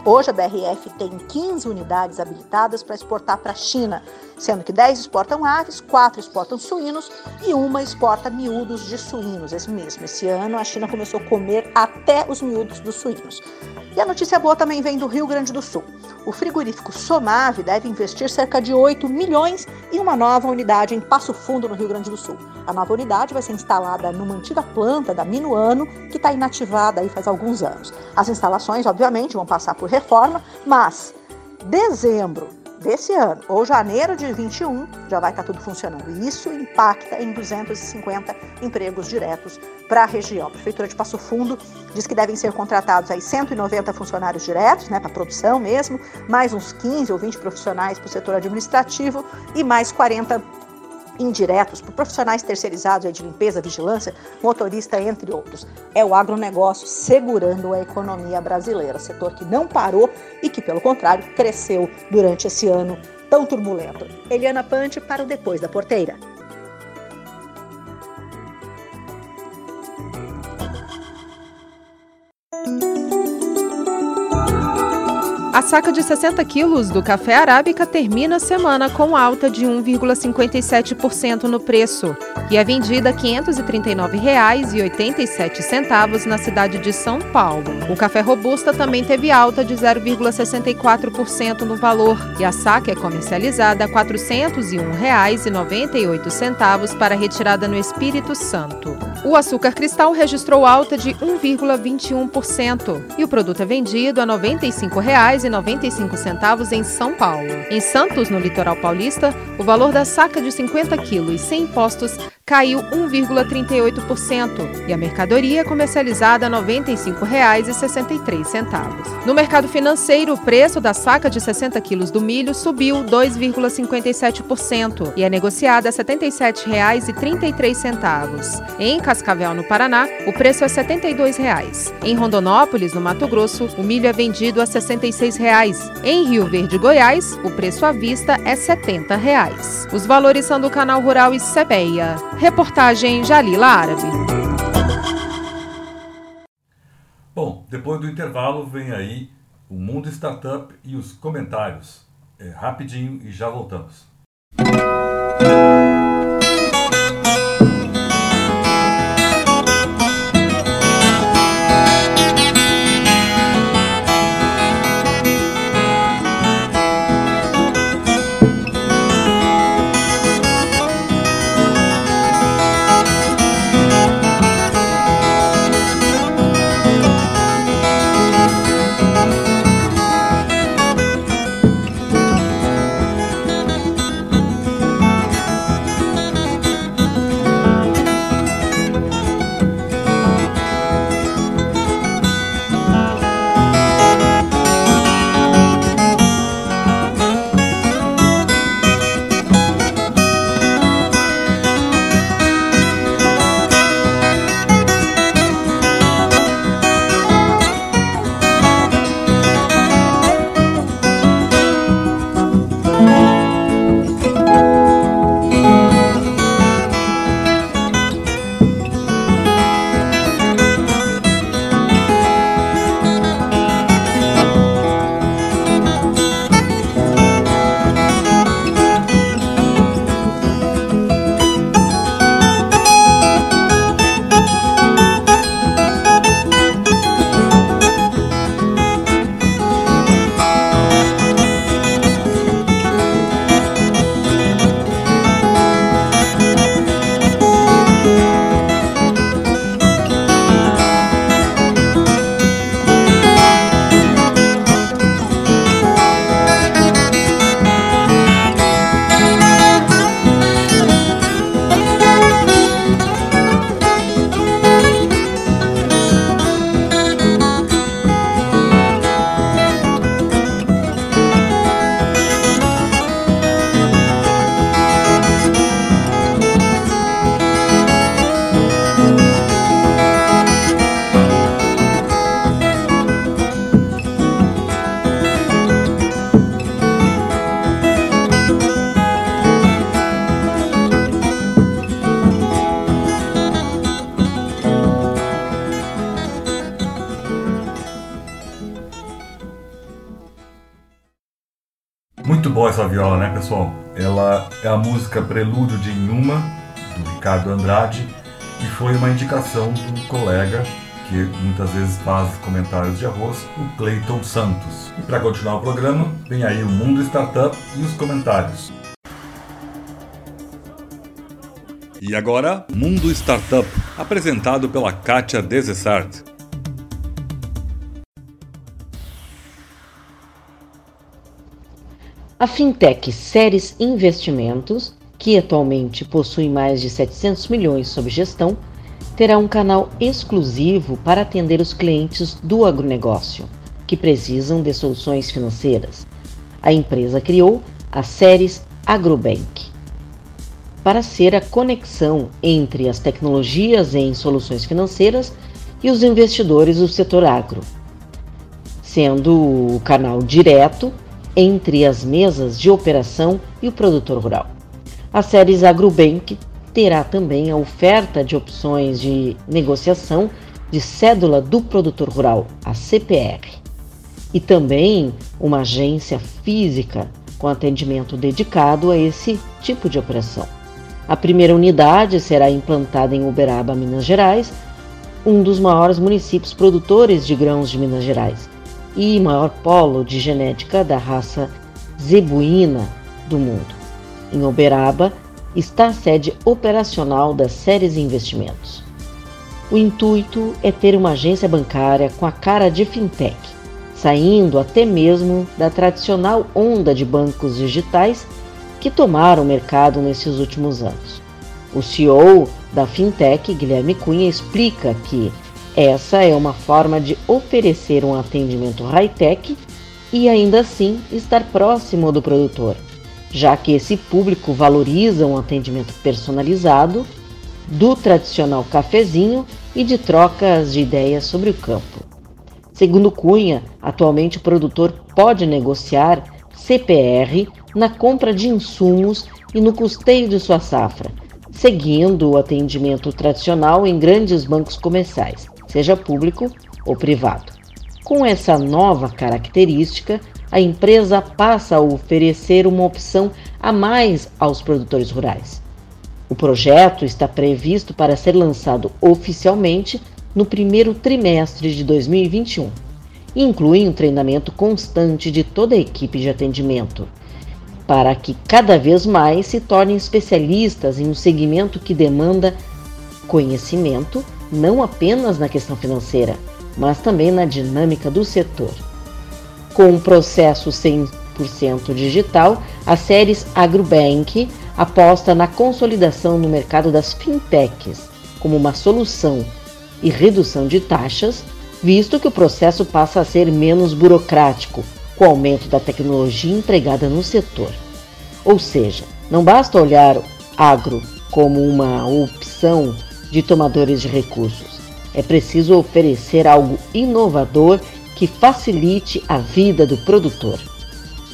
Hoje a BRF tem 15 unidades habilitadas para exportar para a China, sendo que 10 exportam aves, 4 exportam suínos e uma exporta miúdos de suínos. Esse mesmo, esse ano a China começou a comer até os miúdos dos suínos. E a notícia boa também vem do Rio Grande do Sul. O frigorífico Somave deve investir cerca de 8 milhões em uma nova unidade em Passo Fundo, no Rio Grande do Sul. A nova unidade vai ser instalada numa antiga planta da Minuano, que está inativada aí faz alguns anos. As instalações, obviamente, vão passar por reforma, mas dezembro desse ano ou janeiro de 21 já vai estar tudo funcionando. E isso impacta em 250 empregos diretos para a região. A Prefeitura de Passo Fundo diz que devem ser contratados aí 190 funcionários diretos, né, para produção mesmo, mais uns 15 ou 20 profissionais para o setor administrativo e mais 40 indiretos por profissionais terceirizados de limpeza, vigilância, motorista, entre outros. É o agronegócio segurando a economia brasileira, setor que não parou e que, pelo contrário, cresceu durante esse ano tão turbulento. Eliana Pante para o Depois da Porteira. A saca de 60 quilos do café arábica termina a semana com alta de 1,57% no preço e é vendida R$ 539,87 na cidade de São Paulo. O café robusta também teve alta de 0,64% no valor e a saca é comercializada a R$ 401,98 para retirada no Espírito Santo. O açúcar cristal registrou alta de 1,21% e o produto é vendido a R$ 95,95 em São Paulo. Em Santos, no litoral paulista, o valor da saca de 50 quilos sem impostos caiu 1,38% e a mercadoria é comercializada a R$ 95,63. No mercado financeiro, o preço da saca de 60 quilos do milho subiu 2,57% e é negociada a R$ 77,33. Em Cascavel, no Paraná, o preço é 72 reais. Em Rondonópolis, no Mato Grosso, o milho é vendido a 66 reais. Em Rio Verde, Goiás, o preço à vista é 70 reais. Os valores são do Canal Rural e Cepeia. Reportagem Jalila Árabe. Bom, depois do intervalo vem aí o Mundo Startup e os comentários. É, rapidinho e já voltamos. Muito pessoal? Ela é a música Prelúdio de Inhuma, do Ricardo Andrade, e foi uma indicação do colega que muitas vezes faz comentários de arroz, o Clayton Santos. E para continuar o programa, vem aí o Mundo Startup e os comentários. E agora, Mundo Startup, apresentado pela Kátia Desessart. A fintech Séries Investimentos, que atualmente possui mais de 700 milhões sob gestão, terá um canal exclusivo para atender os clientes do agronegócio, que precisam de soluções financeiras. A empresa criou a Séries Agrobank para ser a conexão entre as tecnologias em soluções financeiras e os investidores do setor agro, sendo o canal direto entre as mesas de operação e o produtor rural. A Séries Agrobank terá também a oferta de opções de negociação de cédula do produtor rural, a CPR, e também uma agência física com atendimento dedicado a esse tipo de operação. A primeira unidade será implantada em Uberaba, Minas Gerais, um dos maiores municípios produtores de grãos de Minas Gerais e maior polo de genética da raça zebuína do mundo. Em Uberaba está a sede operacional das Séries Investimentos. O intuito é ter uma agência bancária com a cara de fintech, saindo até mesmo da tradicional onda de bancos digitais que tomaram o mercado nesses últimos anos. O CEO da fintech, Guilherme Cunha, explica que essa é uma forma de oferecer um atendimento high-tech e ainda assim estar próximo do produtor, já que esse público valoriza um atendimento personalizado, do tradicional cafezinho e de trocas de ideias sobre o campo. Segundo Cunha, atualmente o produtor pode negociar CPR na compra de insumos e no custeio de sua safra, seguindo o atendimento tradicional em grandes bancos comerciais, seja público ou privado. Com essa nova característica, a empresa passa a oferecer uma opção a mais aos produtores rurais. O projeto está previsto para ser lançado oficialmente no primeiro trimestre de 2021 e inclui um treinamento constante de toda a equipe de atendimento, para que cada vez mais se tornem especialistas em um segmento que demanda conhecimento não apenas na questão financeira, mas também na dinâmica do setor. Com um processo 100% digital, a Séries Agrobank aposta na consolidação no mercado das fintechs como uma solução e redução de taxas, visto que o processo passa a ser menos burocrático com o aumento da tecnologia empregada no setor. Ou seja, não basta olhar agro como uma opção de tomadores de recursos. É preciso oferecer algo inovador que facilite a vida do produtor.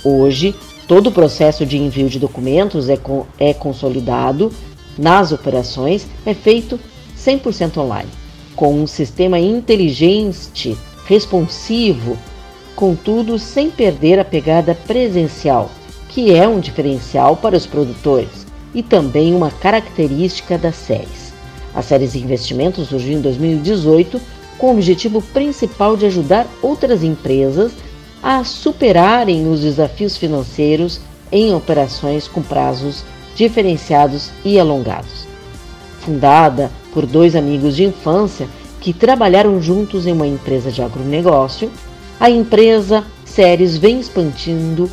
Hoje, todo o processo de envio de documentos é, é consolidado nas operações, é feito 100% online, com um sistema inteligente, responsivo, contudo sem perder a pegada presencial, que é um diferencial para os produtores e também uma característica das séries. A Séries Investimentos surgiu em 2018 com o objetivo principal de ajudar outras empresas a superarem os desafios financeiros em operações com prazos diferenciados e alongados. Fundada por dois amigos de infância que trabalharam juntos em uma empresa de agronegócio, a empresa Séries vem expandindo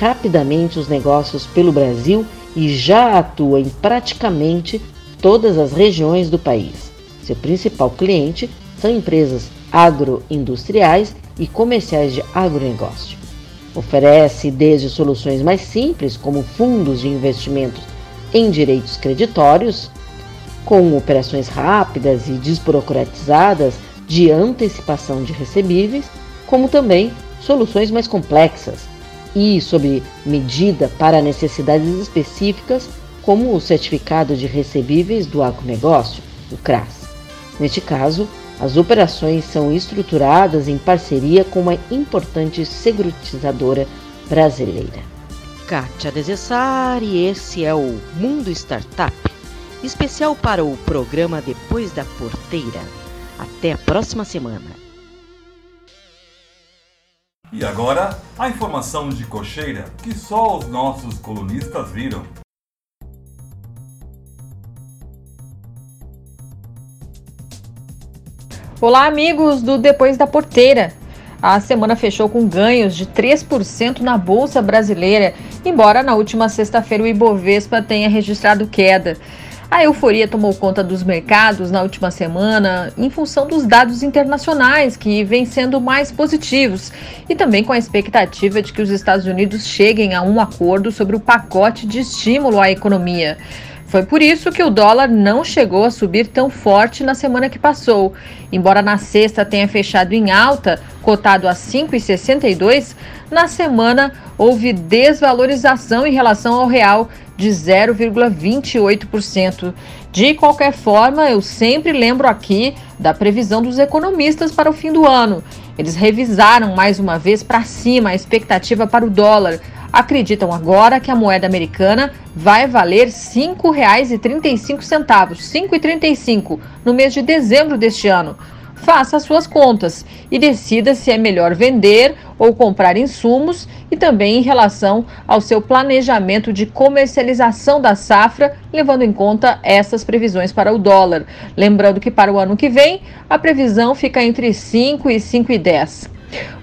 rapidamente os negócios pelo Brasil e já atua em praticamente todas as regiões do país. Seu principal cliente são empresas agroindustriais e comerciais de agronegócio. Oferece desde soluções mais simples, como fundos de investimentos em direitos creditórios, com operações rápidas e desburocratizadas de antecipação de recebíveis, como também soluções mais complexas e sob medida para necessidades específicas, como o certificado de recebíveis do agronegócio, o CRAS. Neste caso, as operações são estruturadas em parceria com uma importante securitizadora brasileira. Kátia Desessari, esse é o Mundo Startup, especial para o programa Depois da Porteira. Até a próxima semana. E agora, a informação de cocheira que só os nossos colunistas viram. Olá, amigos do Depois da Porteira. A semana fechou com ganhos de 3% na Bolsa Brasileira, embora na última sexta-feira o Ibovespa tenha registrado queda. A euforia tomou conta dos mercados na última semana em função dos dados internacionais, que vêm sendo mais positivos, e também com a expectativa de que os Estados Unidos cheguem a um acordo sobre o pacote de estímulo à economia. Foi por isso que o dólar não chegou a subir tão forte na semana que passou. Embora na sexta tenha fechado em alta, cotado a 5,62, na semana houve desvalorização em relação ao real de 0,28%. De qualquer forma, eu sempre lembro aqui da previsão dos economistas para o fim do ano. Eles revisaram mais uma vez para cima a expectativa para o dólar. Acreditam agora que a moeda americana vai valer R$ 5,35, R$ 5,35 no mês de dezembro deste ano faça as suas contas e decida se é melhor vender ou comprar insumos e também em relação ao seu planejamento de comercialização da safra, levando em conta essas previsões para o dólar. Lembrando que para o ano que vem, a previsão fica entre 5 e 5,10.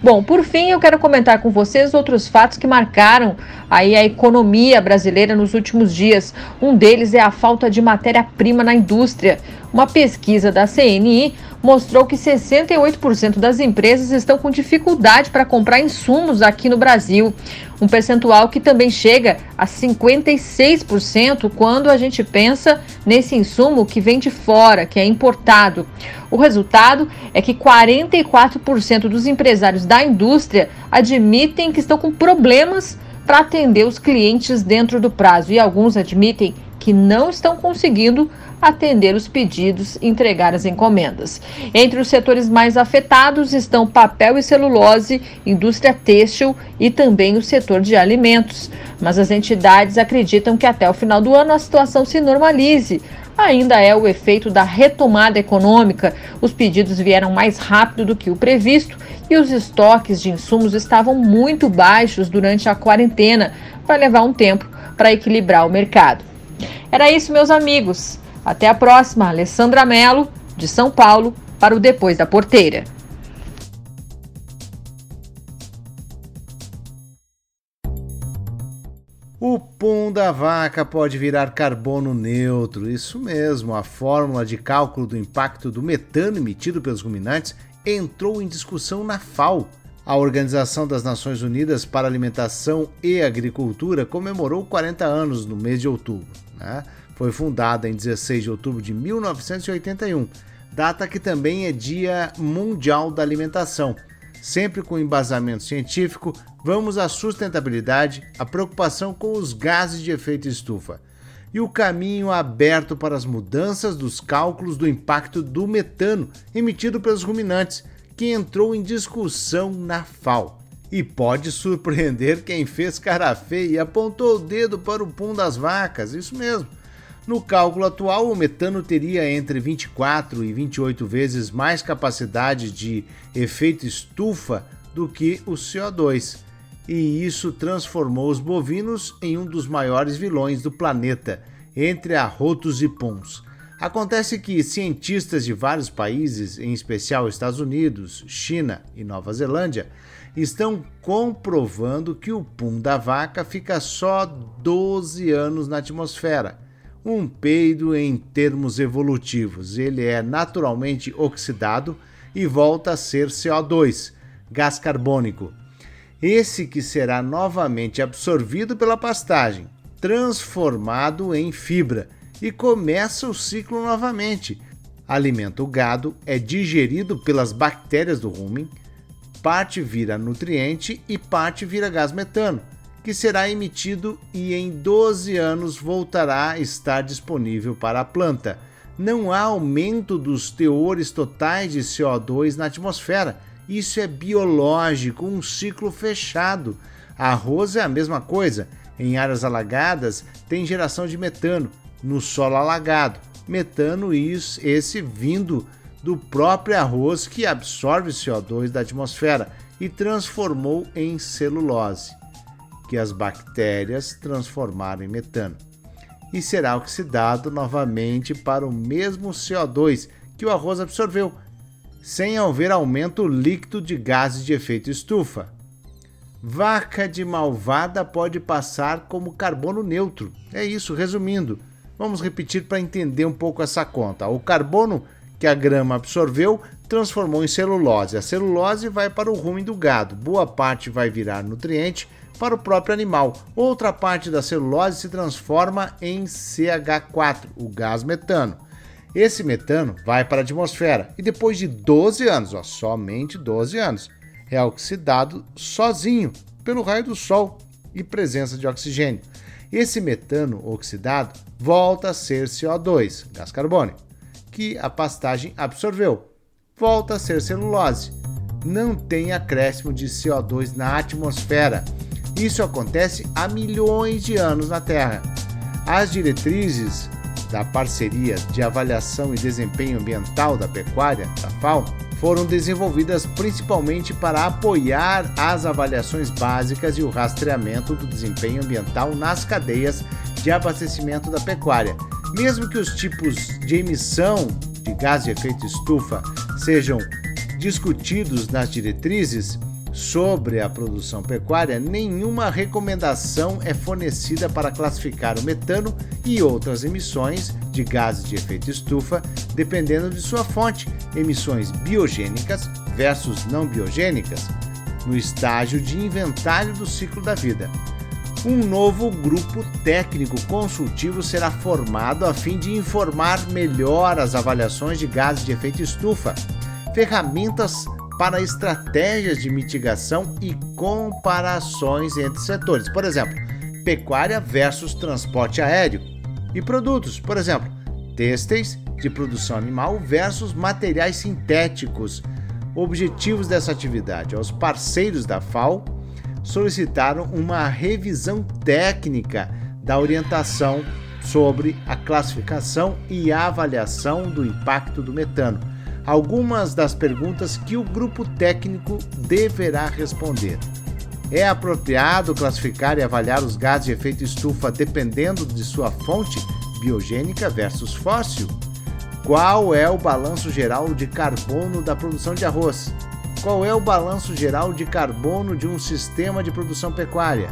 Bom, por fim, eu quero comentar com vocês outros fatos que marcaram aí a economia brasileira nos últimos dias. Um deles é a falta de matéria-prima na indústria. Uma pesquisa da CNI mostrou que 68% das empresas estão com dificuldade para comprar insumos aqui no Brasil, um percentual que também chega a 56% quando a gente pensa nesse insumo que vem de fora, que é importado. O resultado é que 44% dos empresários da indústria admitem que estão com problemas para atender os clientes dentro do prazo e alguns admitem que não estão conseguindo atender os pedidos e entregar as encomendas. Entre os setores mais afetados estão papel e celulose, indústria têxtil e também o setor de alimentos. Mas as entidades acreditam que até o final do ano a situação se normalize. Ainda é o efeito da retomada econômica. Os pedidos vieram mais rápido do que o previsto e os estoques de insumos estavam muito baixos durante a quarentena. Vai levar um tempo para equilibrar o mercado. Era isso, meus amigos. Até a próxima, Alessandra Mello, de São Paulo, para o Depois da Porteira. O pum da vaca pode virar carbono neutro. Isso mesmo, a fórmula de cálculo do impacto do metano emitido pelos ruminantes entrou em discussão na FAO. A Organização das Nações Unidas para Alimentação e Agricultura comemorou 40 anos no mês de outubro. Né? Foi fundada em 16 de outubro de 1981, data que também é Dia Mundial da Alimentação. Sempre com embasamento científico, vamos à sustentabilidade, à preocupação com os gases de efeito estufa e o caminho aberto para as mudanças dos cálculos do impacto do metano emitido pelos ruminantes, que entrou em discussão na FAO. E pode surpreender quem fez cara feia e apontou o dedo para o pum das vacas, isso mesmo. No cálculo atual, o metano teria entre 24 e 28 vezes mais capacidade de efeito estufa do que o CO2, e isso transformou os bovinos em um dos maiores vilões do planeta, entre arrotos e puns. Acontece que cientistas de vários países, em especial Estados Unidos, China e Nova Zelândia, estão comprovando que o pum da vaca fica só 12 anos na atmosfera um peido em termos evolutivos. Ele é naturalmente oxidado e volta a ser CO2, gás carbônico. Esse que será novamente absorvido pela pastagem, transformado em fibra e começa o ciclo novamente. Alimenta o gado, é digerido pelas bactérias do rumen, parte vira nutriente e parte vira gás metano que será emitido e em 12 anos voltará a estar disponível para a planta. Não há aumento dos teores totais de CO2 na atmosfera. Isso é biológico, um ciclo fechado. Arroz é a mesma coisa. Em áreas alagadas tem geração de metano, no solo alagado. Metano isso, esse vindo do próprio arroz que absorve CO2 da atmosfera e transformou em celulose que as bactérias transformaram em metano e será oxidado novamente para o mesmo CO2 que o arroz absorveu, sem haver aumento líquido de gases de efeito estufa. Vaca de malvada pode passar como carbono neutro. É isso, resumindo. Vamos repetir para entender um pouco essa conta. O carbono que a grama absorveu transformou em celulose. A celulose vai para o rumo do gado. Boa parte vai virar nutriente para o próprio animal. Outra parte da celulose se transforma em CH4, o gás metano. Esse metano vai para a atmosfera e depois de 12 anos, ó, somente 12 anos, é oxidado sozinho pelo raio do sol e presença de oxigênio. Esse metano oxidado volta a ser CO2, gás carbônico, que a pastagem absorveu. Volta a ser celulose, não tem acréscimo de CO2 na atmosfera. Isso acontece há milhões de anos na Terra. As diretrizes da Parceria de Avaliação e Desempenho Ambiental da Pecuária, da FAO, foram desenvolvidas principalmente para apoiar as avaliações básicas e o rastreamento do desempenho ambiental nas cadeias de abastecimento da pecuária. Mesmo que os tipos de emissão de gás de efeito estufa sejam discutidos nas diretrizes, sobre a produção pecuária, nenhuma recomendação é fornecida para classificar o metano e outras emissões de gases de efeito estufa, dependendo de sua fonte, emissões biogênicas versus não biogênicas, no estágio de inventário do ciclo da vida. Um novo grupo técnico consultivo será formado a fim de informar melhor as avaliações de gases de efeito estufa, ferramentas para estratégias de mitigação e comparações entre setores. Por exemplo, pecuária versus transporte aéreo. E produtos, por exemplo, têxteis de produção animal versus materiais sintéticos. Objetivos dessa atividade. Os parceiros da FAO solicitaram uma revisão técnica da orientação sobre a classificação e avaliação do impacto do metano algumas das perguntas que o grupo técnico deverá responder. É apropriado classificar e avaliar os gases de efeito estufa dependendo de sua fonte, biogênica versus fóssil? Qual é o balanço geral de carbono da produção de arroz? Qual é o balanço geral de carbono de um sistema de produção pecuária?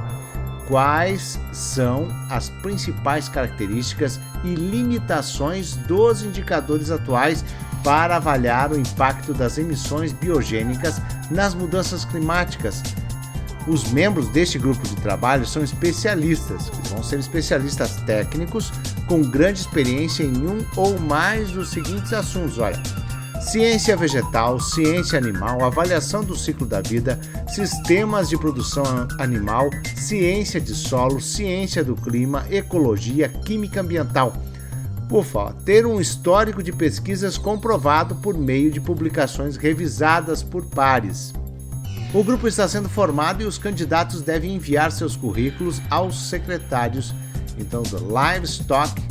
Quais são as principais características e limitações dos indicadores atuais para avaliar o impacto das emissões biogênicas nas mudanças climáticas. Os membros deste grupo de trabalho são especialistas, que vão ser especialistas técnicos com grande experiência em um ou mais dos seguintes assuntos: olha, ciência vegetal, ciência animal, avaliação do ciclo da vida, sistemas de produção animal, ciência de solo, ciência do clima, ecologia, química ambiental UFA, ter um histórico de pesquisas comprovado por meio de publicações revisadas por pares. O grupo está sendo formado e os candidatos devem enviar seus currículos aos secretários então do livestock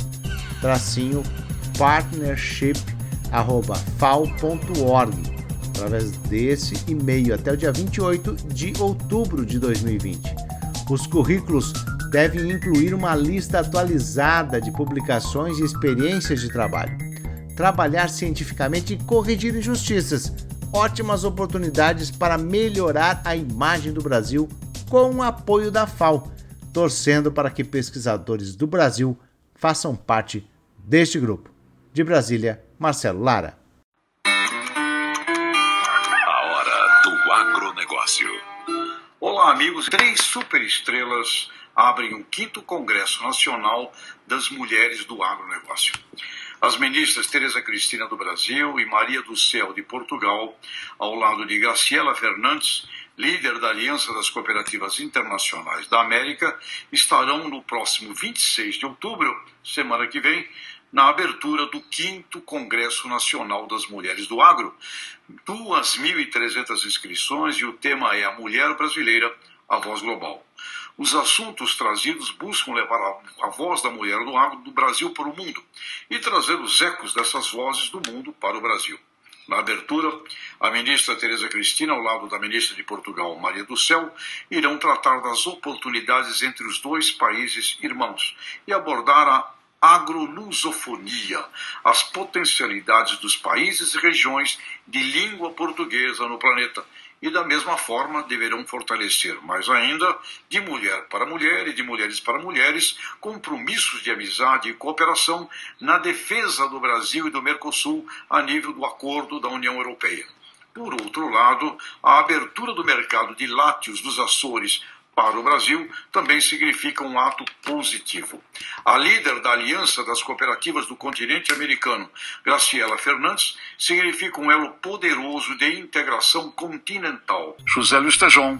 partnership@fal.org através desse e-mail até o dia 28 de outubro de 2020. Os currículos devem incluir uma lista atualizada de publicações e experiências de trabalho. Trabalhar cientificamente e corrigir injustiças. Ótimas oportunidades para melhorar a imagem do Brasil com o apoio da FAO, torcendo para que pesquisadores do Brasil façam parte deste grupo. De Brasília, Marcelo Lara. A hora do agronegócio. Olá, amigos. Três superestrelas abrem o quinto Congresso Nacional das Mulheres do Agronegócio. As ministras Tereza Cristina do Brasil e Maria do Céu de Portugal, ao lado de Graciela Fernandes, líder da Aliança das Cooperativas Internacionais da América, estarão no próximo 26 de outubro, semana que vem, na abertura do 5 Congresso Nacional das Mulheres do Agro. 2.300 inscrições e o tema é a Mulher Brasileira, a Voz Global. Os assuntos trazidos buscam levar a, a, voz da mulher do agro do Brasil para o mundo e trazer os ecos dessas vozes do mundo para o Brasil. Na abertura, a ministra Tereza Cristina, ao lado da ministra de Portugal, Maria do Céu, irão tratar das oportunidades entre os dois países irmãos e abordar a agrolusofonia, as potencialidades dos países e regiões de língua portuguesa no planeta e, da mesma forma, deverão fortalecer mais ainda, de mulher para mulher e de mulheres para mulheres, compromissos de amizade e cooperação na defesa do Brasil e do Mercosul a nível do acordo da União Europeia. Por outro lado, a abertura do mercado de lácteos dos Açores para o Brasil também significa um ato positivo. A líder da Aliança das Cooperativas do Continente Americano, Graciela Fernandes, significa um elo poderoso de integração continental. José Luiz Tejon.